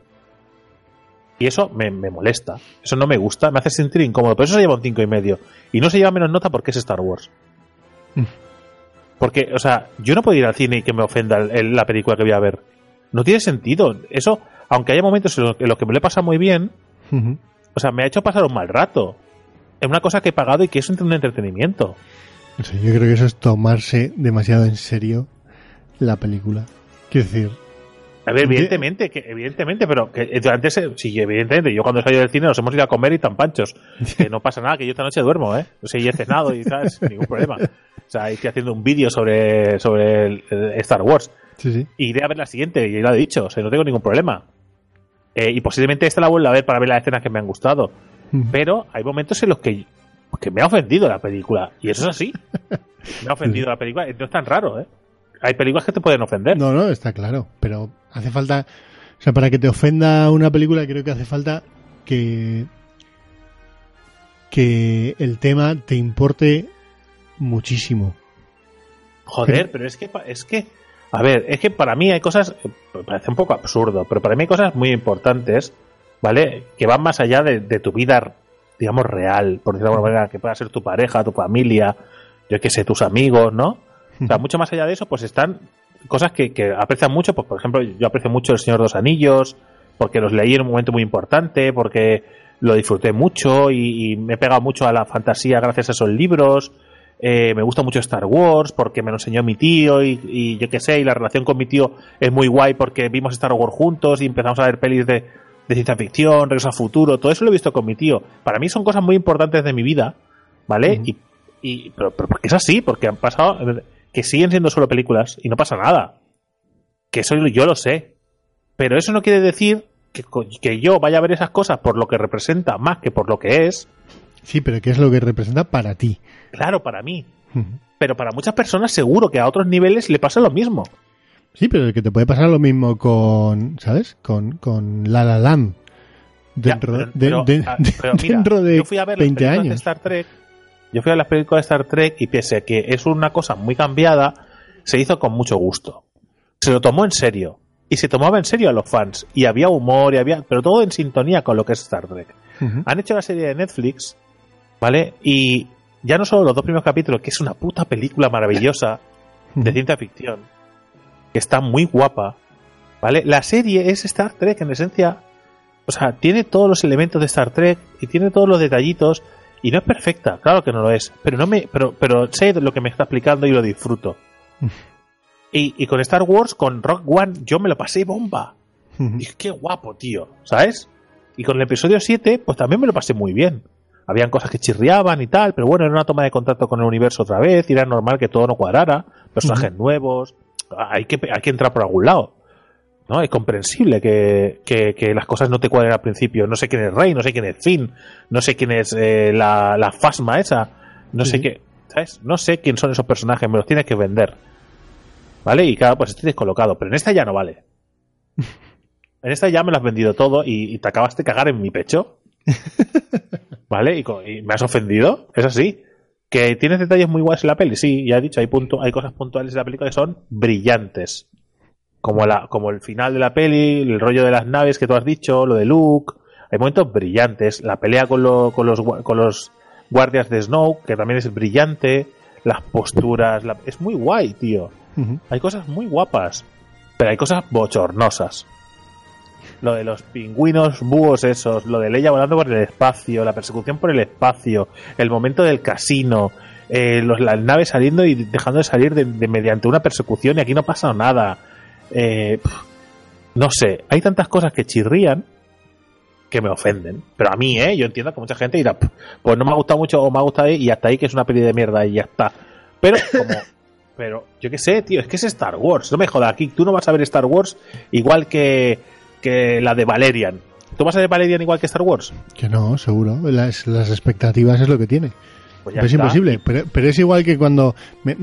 Y eso me, me molesta. Eso no me gusta, me hace sentir incómodo. Por eso se lleva un cinco y medio. Y no se lleva menos nota porque es Star Wars. Mm. Porque, o sea, yo no puedo ir al cine y que me ofenda el- el- la película que voy a ver. No tiene sentido. Eso, aunque haya momentos en los, en los que me lo he pasado muy bien, o sea, me ha hecho pasar un mal rato. Es una cosa que he pagado y que es un entretenimiento. Sé, yo creo que eso es tomarse demasiado en serio la película. Quiero decir, A ver, De- evidentemente, que, evidentemente, pero que eh, durante ese, sí, evidentemente, yo cuando salí del cine nos hemos ido a comer y tan panchos, que no pasa nada, que yo esta noche duermo, ¿eh? O sea, y he cenado y tal, ningún problema. O sea, estoy haciendo un vídeo sobre, sobre el- el Star Wars. Sí, sí. Iré a ver la siguiente, y lo he dicho, o sea, no tengo ningún problema. Eh, y posiblemente esta la vuelva a ver para ver las escenas que me han gustado. Pero hay momentos en los que, que me ha ofendido la película. Y eso es así. Me ha ofendido la película. No es tan raro, ¿eh? Hay películas que te pueden ofender. No, no, está claro. Pero hace falta. O sea, para que te ofenda una película, creo que hace falta que. que el tema te importe muchísimo. Joder, pero es que, es que, a ver, es que para mí hay cosas, eh, parece un poco absurdo, pero para mí hay cosas muy importantes, ¿vale? Que van más allá de, de tu vida, digamos, real, por decirlo de alguna manera, que pueda ser tu pareja, tu familia, yo qué sé, tus amigos, ¿no? O sea, mucho más allá de eso, pues están cosas que, que aprecian mucho, pues por ejemplo, yo aprecio mucho El Señor de los Anillos, porque los leí en un momento muy importante, porque lo disfruté mucho y, y me he pegado mucho a la fantasía gracias a esos libros. Eh, me gusta mucho Star Wars porque me lo enseñó mi tío y, y yo qué sé, y la relación con mi tío es muy guay porque vimos Star Wars juntos y empezamos a ver pelis de, de ciencia ficción, Regreso al Futuro, todo eso lo he visto con mi tío. Para mí son cosas muy importantes de mi vida, ¿vale? Y, y, pero, pero porque es así, porque han pasado, que siguen siendo solo películas y no pasa nada. Que eso yo lo sé. Pero eso no quiere decir que, que yo vaya a ver esas cosas por lo que representa más que por lo que es. Sí, pero ¿qué es lo que representa para ti? Claro, para mí. Pero para muchas personas seguro que a otros niveles le pasa lo mismo. Sí, pero que te puede pasar lo mismo con, ¿sabes? Con, con La La Land. Ya, Dentro, pero- de, pero, de- ah, de- pero mira, dentro de yo fui a ver las 20 películas de años. Star Trek. Yo fui a las películas de Star Trek y pese a que es una cosa muy cambiada, se hizo con mucho gusto. Se lo tomó en serio. Y se tomaba en serio a los fans. Y había humor, y había. Pero todo en sintonía con lo que es Star Trek. Han hecho la serie de Netflix, ¿vale? Y ya no solo los dos primeros capítulos, que es una puta película maravillosa de ciencia ficción, que está muy guapa, ¿vale? La serie es Star Trek en esencia. O sea, tiene todos los elementos de Star Trek y tiene todos los detallitos y no es perfecta, claro que no lo es, pero no me pero pero sé lo que me está explicando y lo disfruto. Y, y con Star Wars, con Rock One, yo me lo pasé bomba. Dije, qué guapo, tío, ¿sabes? Y con el episodio 7, pues también me lo pasé muy bien. Habían cosas que chirriaban y tal, pero bueno, era una toma de contacto con el universo otra vez, y era normal que todo no cuadrara, personajes nuevos, hay que, hay que entrar por algún lado. ¿no? Es comprensible que, que- que las cosas no te cuadren al principio. No sé quién es Rey, no sé quién es Finn, no sé quién es eh, la, la Fasma esa, no sé qué, ¿sabes? No sé quién son esos personajes, me los tienes que vender. ¿Vale? Y claro, pues estoy descolocado, pero en esta ya no vale. En esta ya me lo has vendido todo y, y te acabas de cagar en mi pecho. ¿Vale? Y, y me has ofendido. Es así. Que tienes detalles muy guays en la peli. Sí, ya he dicho, hay, punto, hay cosas puntuales en la película que son brillantes. Como, la, como el final de la peli, el rollo de las naves que tú has dicho, lo de Luke. Hay momentos brillantes. La pelea con, lo- con, los, con los guardias de Snow, que también es brillante. Las posturas. la- es muy guay, tío. Hay cosas muy guapas, pero hay cosas bochornosas. Lo de los pingüinos búhos esos, lo de Leia volando por el espacio, la persecución por el espacio, el momento del casino, eh, los, las naves saliendo y dejando de salir de, mediante una persecución y aquí no pasa nada. Eh, no sé, hay tantas cosas que chirrían que me ofenden. Pero a mí, ¿eh? Yo entiendo que mucha gente dirá, "Pf, pues no me ha gustado mucho o me ha gustado y hasta ahí que es una peli de mierda y ya está. Pero. Pero yo qué sé, tío, es que es Star Wars. No me jodas, aquí tú no vas a ver Star Wars igual que, que la de Valerian. ¿Tú vas a ver Valerian igual que Star Wars? Que no, seguro. Las, las expectativas es lo que tiene. Pues Pero es imposible. Pero, pero es igual que cuando me,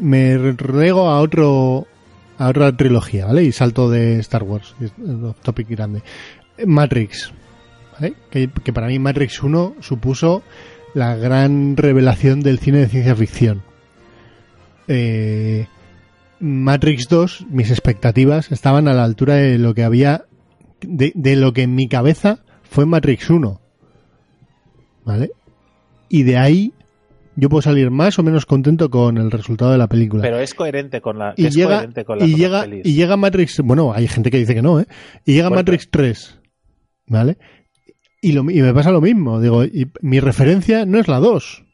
me, a otro a otra trilogía, ¿vale? Y salto de Star Wars, topic grande. Matrix, ¿vale? Que, que para mí Matrix 1 supuso la gran revelación del cine de ciencia ficción. Eh, Matrix 2, mis expectativas estaban a la altura de lo que había, de, de lo que en mi cabeza fue Matrix 1. ¿Vale? Y de ahí yo puedo salir más o menos contento con el resultado de la película. Pero es coherente con la. y es llega, coherente con las y, llega, y llega Matrix, bueno, hay gente que dice que no, ¿eh? Y llega. Matrix 3, ¿vale? Y, lo, y me pasa lo mismo, digo, y mi referencia no es la 2,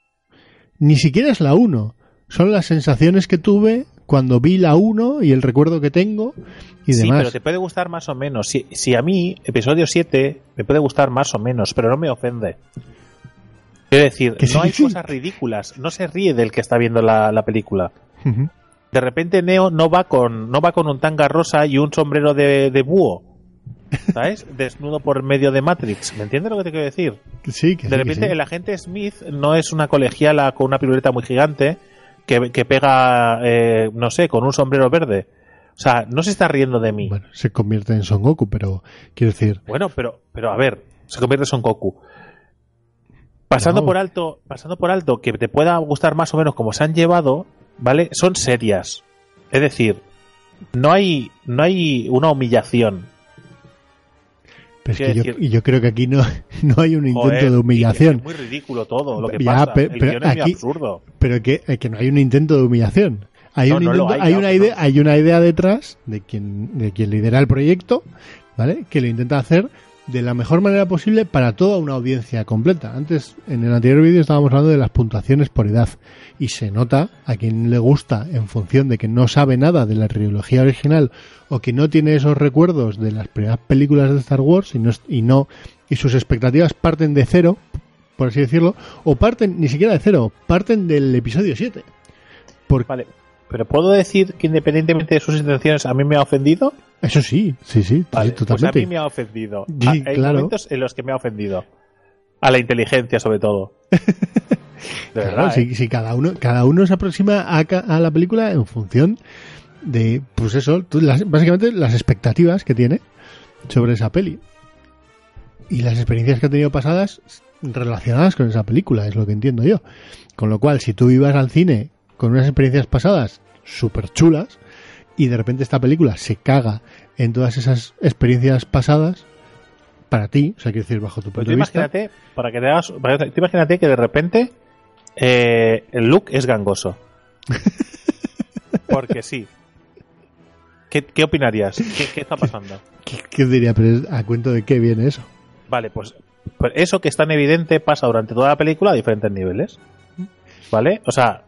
ni siquiera es la 1, son las sensaciones que tuve cuando vi la 1 y el recuerdo que tengo y Sí, demás. pero te puede gustar más o menos. Si, si a mí, episodio 7, me puede gustar más o menos, pero no me ofende. Quiero decir, Que sí, no hay sí. cosas ridículas. No se ríe del que está viendo la, la película. De repente Neo no va con, no va con un tanga rosa y un sombrero de, de búho. ¿Sabes? Desnudo por medio de Matrix. ¿Me entiendes lo que te quiero decir? Sí, que De sí, que repente sí. el agente Smith no es una colegiala con una piruleta muy gigante que, que pega, eh, no sé, con un sombrero verde. O sea, no se está riendo de mí. Bueno, se convierte en Son Goku, pero quiero decir, Bueno, pero, pero a ver, se convierte en Son Goku. Pasando No. por alto, pasando por alto, que te pueda gustar más o menos como se han llevado, ¿vale? Son serias. Es decir, no hay, no hay una humillación. Pero es que yo, decir- yo creo que aquí no, no hay un intento Joder, de humillación. Es muy ridículo todo lo que Ya, pasa. pe- El pero guion es muy aquí- absurdo. pero que, que no hay un intento de humillación. Hay, No, un no intento- hay, hay claro una idea, no. hay una idea detrás de quien, de quien lidera el proyecto, ¿vale? Que lo intenta hacer de la mejor manera posible para toda una audiencia completa. Antes, en el anterior vídeo estábamos hablando de las puntuaciones por edad y se nota a quien le gusta en función de que no sabe nada de la trilogía original o que no tiene esos recuerdos de las primeras películas de Star Wars y no, y no y sus expectativas parten de cero, por así decirlo, o parten ni siquiera de cero, parten del episodio 7. Porque Vale. Pero puedo decir que independientemente de sus intenciones, a mí me ha ofendido. Eso sí, sí, sí, Vale, sí, pues totalmente. a mí me ha ofendido. Sí, Ah, Hay claro. momentos en los que me ha ofendido. A la inteligencia, sobre todo. De Claro, verdad. si, ¿eh? si cada uno cada uno se aproxima a, a la película en función de pues eso tú- las- básicamente las expectativas que tiene sobre esa peli y las experiencias que ha tenido pasadas relacionadas con esa película es lo que entiendo yo con lo cual si tú ibas al cine con unas experiencias pasadas súper chulas y de repente esta película se caga en todas esas experiencias pasadas para ti o sea quiero decir bajo tu Pues punto de vista imagínate, para que te hagas, para que- tú imagínate que de repente eh, el look es gangoso. Porque sí. ¿Qué, qué opinarías? ¿Qué, qué está pasando? ¿Qué, qué diría pero es- a cuento de qué viene eso Vale, pues, pues eso que es tan evidente pasa durante toda la película a diferentes niveles. ¿Vale? O sea,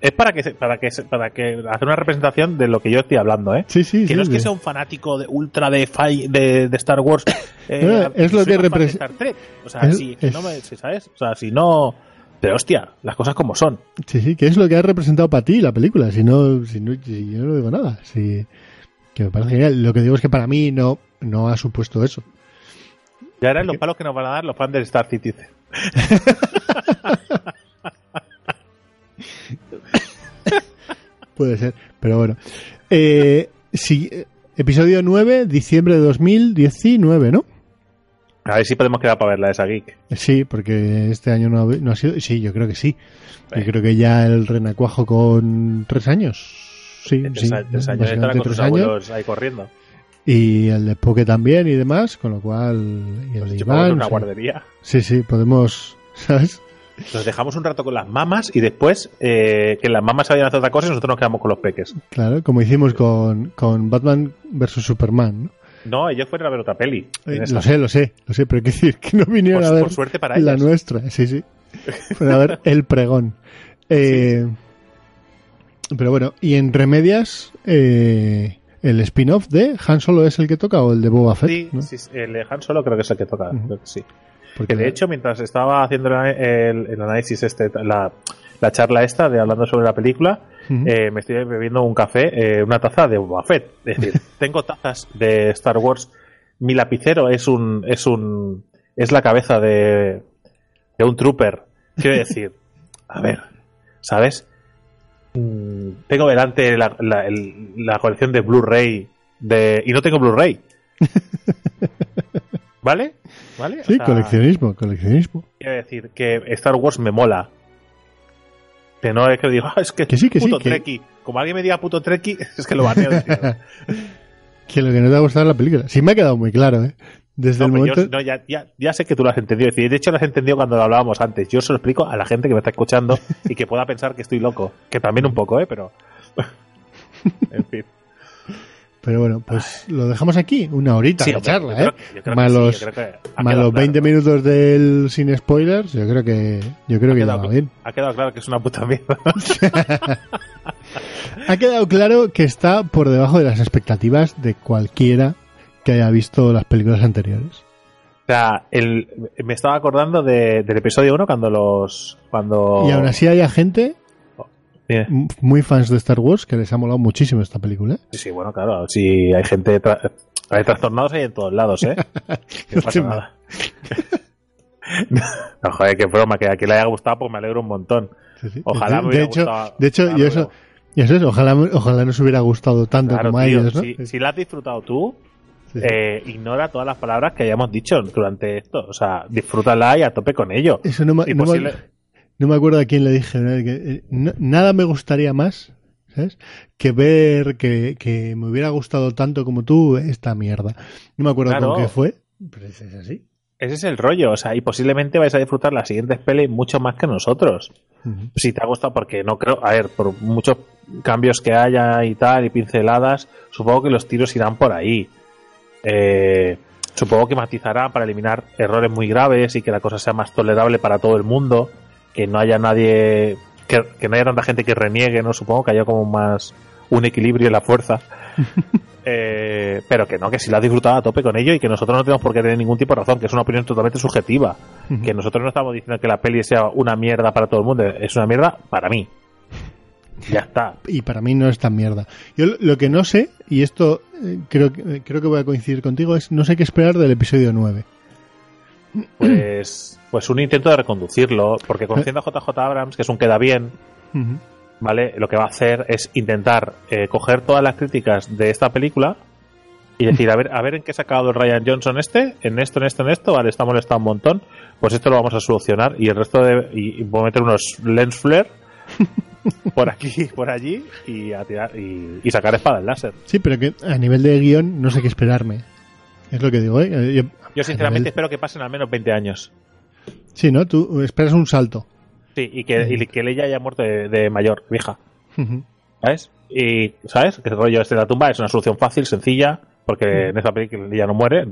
es para que para que para que hacer una representación de lo que yo estoy hablando, ¿eh? sí sí que sí, no es que sea un fanático de ultra de, de, de Star Wars. eh, No, es lo que más fan de repres- Star Trek. O sea, es- si, es- no me, si, ¿sabes? O sea, si no. Pero hostia, las cosas como son. Sí, sí, que es lo que ha representado para ti la película. Si no, si no, si yo no digo nada. Si, que me parece genial. Lo que digo es que para mí no, no ha supuesto eso. Ya eran los palos que nos van a dar los fans del Star Citizen. Puede ser, pero bueno. Eh, sí, episodio 9, diciembre de 2019, ¿no? A ver si podemos quedar para verla esa geek. Sí, porque este año no ha, no ha sido. Sí, yo creo que sí. Yo creo que ya el renacuajo con tres años. Sí, Tres, sí, tres años básicamente con tres años. ahí corriendo. Y el de Poke también y demás, con lo cual. Y el de pongo en Iván. una guardería. Sí, sí, podemos. ¿Sabes? Nos dejamos un rato con las mamas y después eh, que las mamas se vayan a hacer otra cosa y nosotros nos quedamos con los peques. Claro, como hicimos con, con Batman vs Superman. ¿no? No, ellos fueron a ver otra peli. Eh, lo sé, lo sé, lo sé, pero hay que decir que no vinieron Por- a ver por suerte para la ellas. nuestra. Sí, sí. Fueron a ver el pregón. Eh, Pero bueno, y en Remedias, eh, el spin-off de Han Solo es el que toca o el de Boba Fett. Sí, ¿no? sí, el de Han Solo creo que es el que toca. Ujú. creo que sí. Porque Que de hecho, mientras estaba haciendo el, análisis, este, la, la charla esta de hablando sobre la película, eh, me estoy bebiendo un café, eh, una taza de Boba Fett. Es decir, tengo tazas de Star Wars. Mi lapicero es un, es un, es la cabeza de, de un trooper. Quiero decir, a ver, ¿sabes? Mm, Tengo delante la, la, el- la colección de Blu-ray de, y no tengo Blu-ray. ¿Vale? ¿Vale? O sí, sea, coleccionismo, coleccionismo. Quiero decir que Star Wars me mola. Que no es que digo, "Ah, es que, Que sí, que sí, puto que- Trekkie. Como alguien me diga puto Trekkie, es que lo baneo. Que lo que no te ha gustado es la película. Sí me ha quedado muy claro, ¿eh? desde No, el yo- momento... no, ya, ya- ya sé que tú lo has entendido. Es decir, de hecho, lo has entendido cuando lo hablábamos antes. Yo se lo explico a la gente que me está escuchando y que pueda pensar que estoy loco. Que también un poco, ¿eh? Pero. en fin. Pero bueno, pues lo dejamos aquí, una horita Sí, de charla, creo- ¿eh? creo Más los, más los claro. 20 minutos del sin spoilers, yo creo que yo creo Ha que quedado, va bien. ha quedado claro que es una puta mierda. Ha quedado claro que está por debajo de las expectativas de cualquiera que haya visto las películas anteriores. O sea, el, me estaba acordando de- del episodio 1 cuando los. Cuando. Y aún así hay gente Dime. muy fans de Star Wars que les ha molado muchísimo esta película. ¿eh? Sí, sí, bueno, claro. Si hay gente. tra- hay trastornados ahí en todos lados, ¿eh? No pasa nada. no, joder, qué broma. Que a quien le haya gustado, pues me alegro un montón. Sí, sí. Ojalá de, me hubiera hecho, gustado. de hecho, yo eso, y eso es, ojalá, ojalá nos hubiera gustado tanto Claro, como a ellos, ¿no? si, si la has disfrutado tú, Sí, eh, ignora todas las palabras que hayamos dicho durante esto. O sea, disfrútala y a tope con ello. Eso no me, no. No me acuerdo a quién le dije. ¿no? Que, eh, no- nada me gustaría más, ¿sabes? Que ver que, que me hubiera gustado tanto como tú esta mierda. No me acuerdo Claro. con qué fue, pero es es así. Ese es el rollo. O sea, y posiblemente vais a disfrutar las siguientes pelis mucho más que nosotros. Si te ha gustado, porque no creo, a ver, por muchos cambios que haya y tal, y pinceladas, supongo que los tiros irán por ahí. Eh, supongo que matizarán para eliminar errores muy graves y que la cosa sea más tolerable para todo el mundo, que no haya nadie, que, que no haya tanta gente que reniegue, ¿no? Supongo que haya como más un equilibrio en la fuerza. Eh, pero que no, que si lo has disfrutado a tope con ello y que nosotros no tenemos por qué tener ningún tipo de razón, que es una opinión totalmente subjetiva que nosotros no estamos diciendo que la peli sea una mierda para todo el mundo, es una mierda para mí. Ya está. Y para mí no es tan mierda. Yo lo- que no sé, y esto eh, creo, que- eh, creo que voy a coincidir contigo, es no sé qué esperar del episodio 9. Pues, pues un intento de reconducirlo, porque conociendo a JJ Abrams, que es un queda bien. ¿vale? Lo que va a hacer es intentar eh, coger todas las críticas de esta película y decir, a ver, a ver en qué se ha acabado el Ryan Johnson este, en esto, en esto, en esto, vale, está molestado un montón, pues esto lo vamos a solucionar y el resto de, y, y voy a meter unos lens flare por aquí, por allí y a tirar, y, y sacar espadas láser. Sí, pero que a nivel de guion no sé qué esperarme. Es lo que digo, ¿eh? Eh, yo- Yo sinceramente nivel- espero que pasen al menos 20 años. Sí, ¿no? Tú esperas un salto. Sí, y que, y que Leia haya muerto de, de mayor, vieja. ¿Sabes? Y, ¿sabes? Que el rollo este de la tumba es una solución fácil, sencilla, porque en esa peli que Leia no muere, en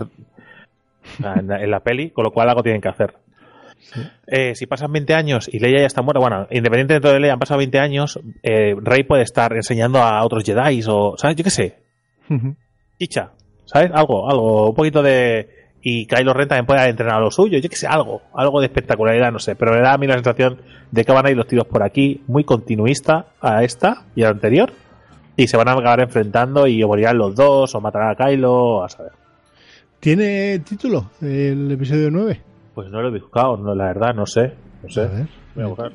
la, en la peli, con lo cual algo tienen que hacer. Eh, si pasan 20 años y Leia ya está muerta, bueno, independientemente de Leia, han pasado 20 años, eh, Rey puede estar enseñando a otros Jedi o, ¿sabes? Yo qué sé, chicha, ¿sabes? Algo, algo, un poquito de... Y Kylo Ren también puede entrenar a lo suyo, yo qué sé, algo, algo de espectacularidad, no sé, pero me da a mí la sensación de que van a ir los tiros por aquí, muy continuista a esta y a la anterior, y se van a acabar enfrentando y o morirán los dos, o matarán a Kylo, a saber. ¿Tiene título el episodio 9? Pues no lo he buscado, no, la verdad, no sé, no sé. A ver. Voy a buscar.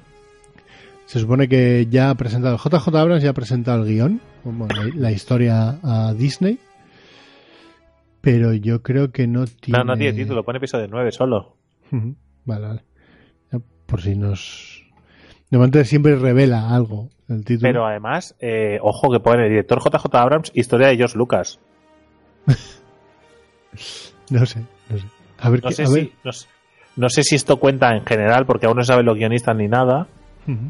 Se supone que ya ha presentado, JJ Abrams ya ha presentado el guion, la, la historia a Disney, pero yo creo que no tiene... No, no tiene título, pone episodio 9 solo. Vale, vale. Por si nos... De momento siempre revela algo el título. Pero además, eh, ojo que pone director JJ Abrams, historia de George Lucas. No sé, no sé. A ver, No qué- sé, a ver. si, no, sé- no sé si esto cuenta en general, porque aún no saben los guionistas ni nada,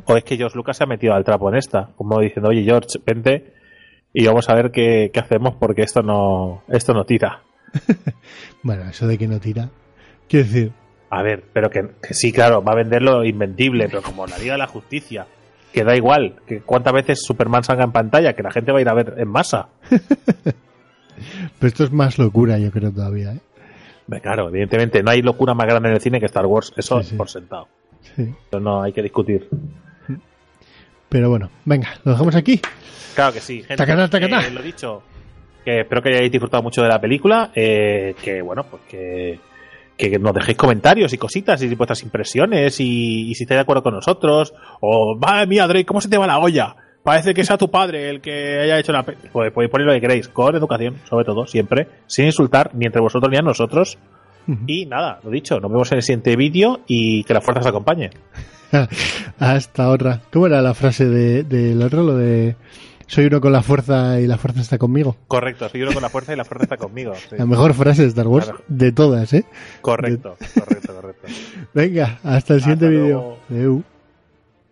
o es que George Lucas se ha metido al trapo en esta, como diciendo, oye George, vente y vamos a ver qué, qué hacemos porque esto no, esto no tira. Bueno, eso de que no tira. Quiero decir, A ver, pero que, que sí, claro, va a vender lo invendible, pero como la Liga de la Justicia, que da igual, que cuántas veces Superman salga en pantalla, que la gente va a ir a ver en masa. pero esto es más locura, yo creo todavía, ¿eh? Claro, evidentemente, no hay locura más grande en el cine que Star Wars, eso Sí, sí. por sentado. Sí. Eso no hay que discutir. Pero bueno, venga, lo dejamos aquí. Claro que sí, gente. Tacatá, tacatá. Eh, lo dicho, que espero que hayáis disfrutado mucho de la película. eh, que bueno, pues que, que nos dejéis comentarios y cositas y vuestras impresiones y, y si estáis de acuerdo con nosotros. O, madre mía, Drake, ¿cómo se te va la olla? Parece que sea tu padre el que haya hecho la. pe-". Pues podéis poner lo que queréis, con educación, sobre todo, siempre, sin insultar ni entre vosotros ni a nosotros. Y nada, lo dicho, nos vemos en el siguiente vídeo y que la fuerza os acompañe. Hasta otra. ¿Cómo era la frase de- del otro? Lo de Soy uno con la fuerza y la fuerza está conmigo. Correcto, soy uno con la fuerza y la fuerza está conmigo. sí. La mejor frase de Star Wars Claro. de todas, ¿eh? Correcto, correcto, correcto. Venga, hasta el siguiente vídeo.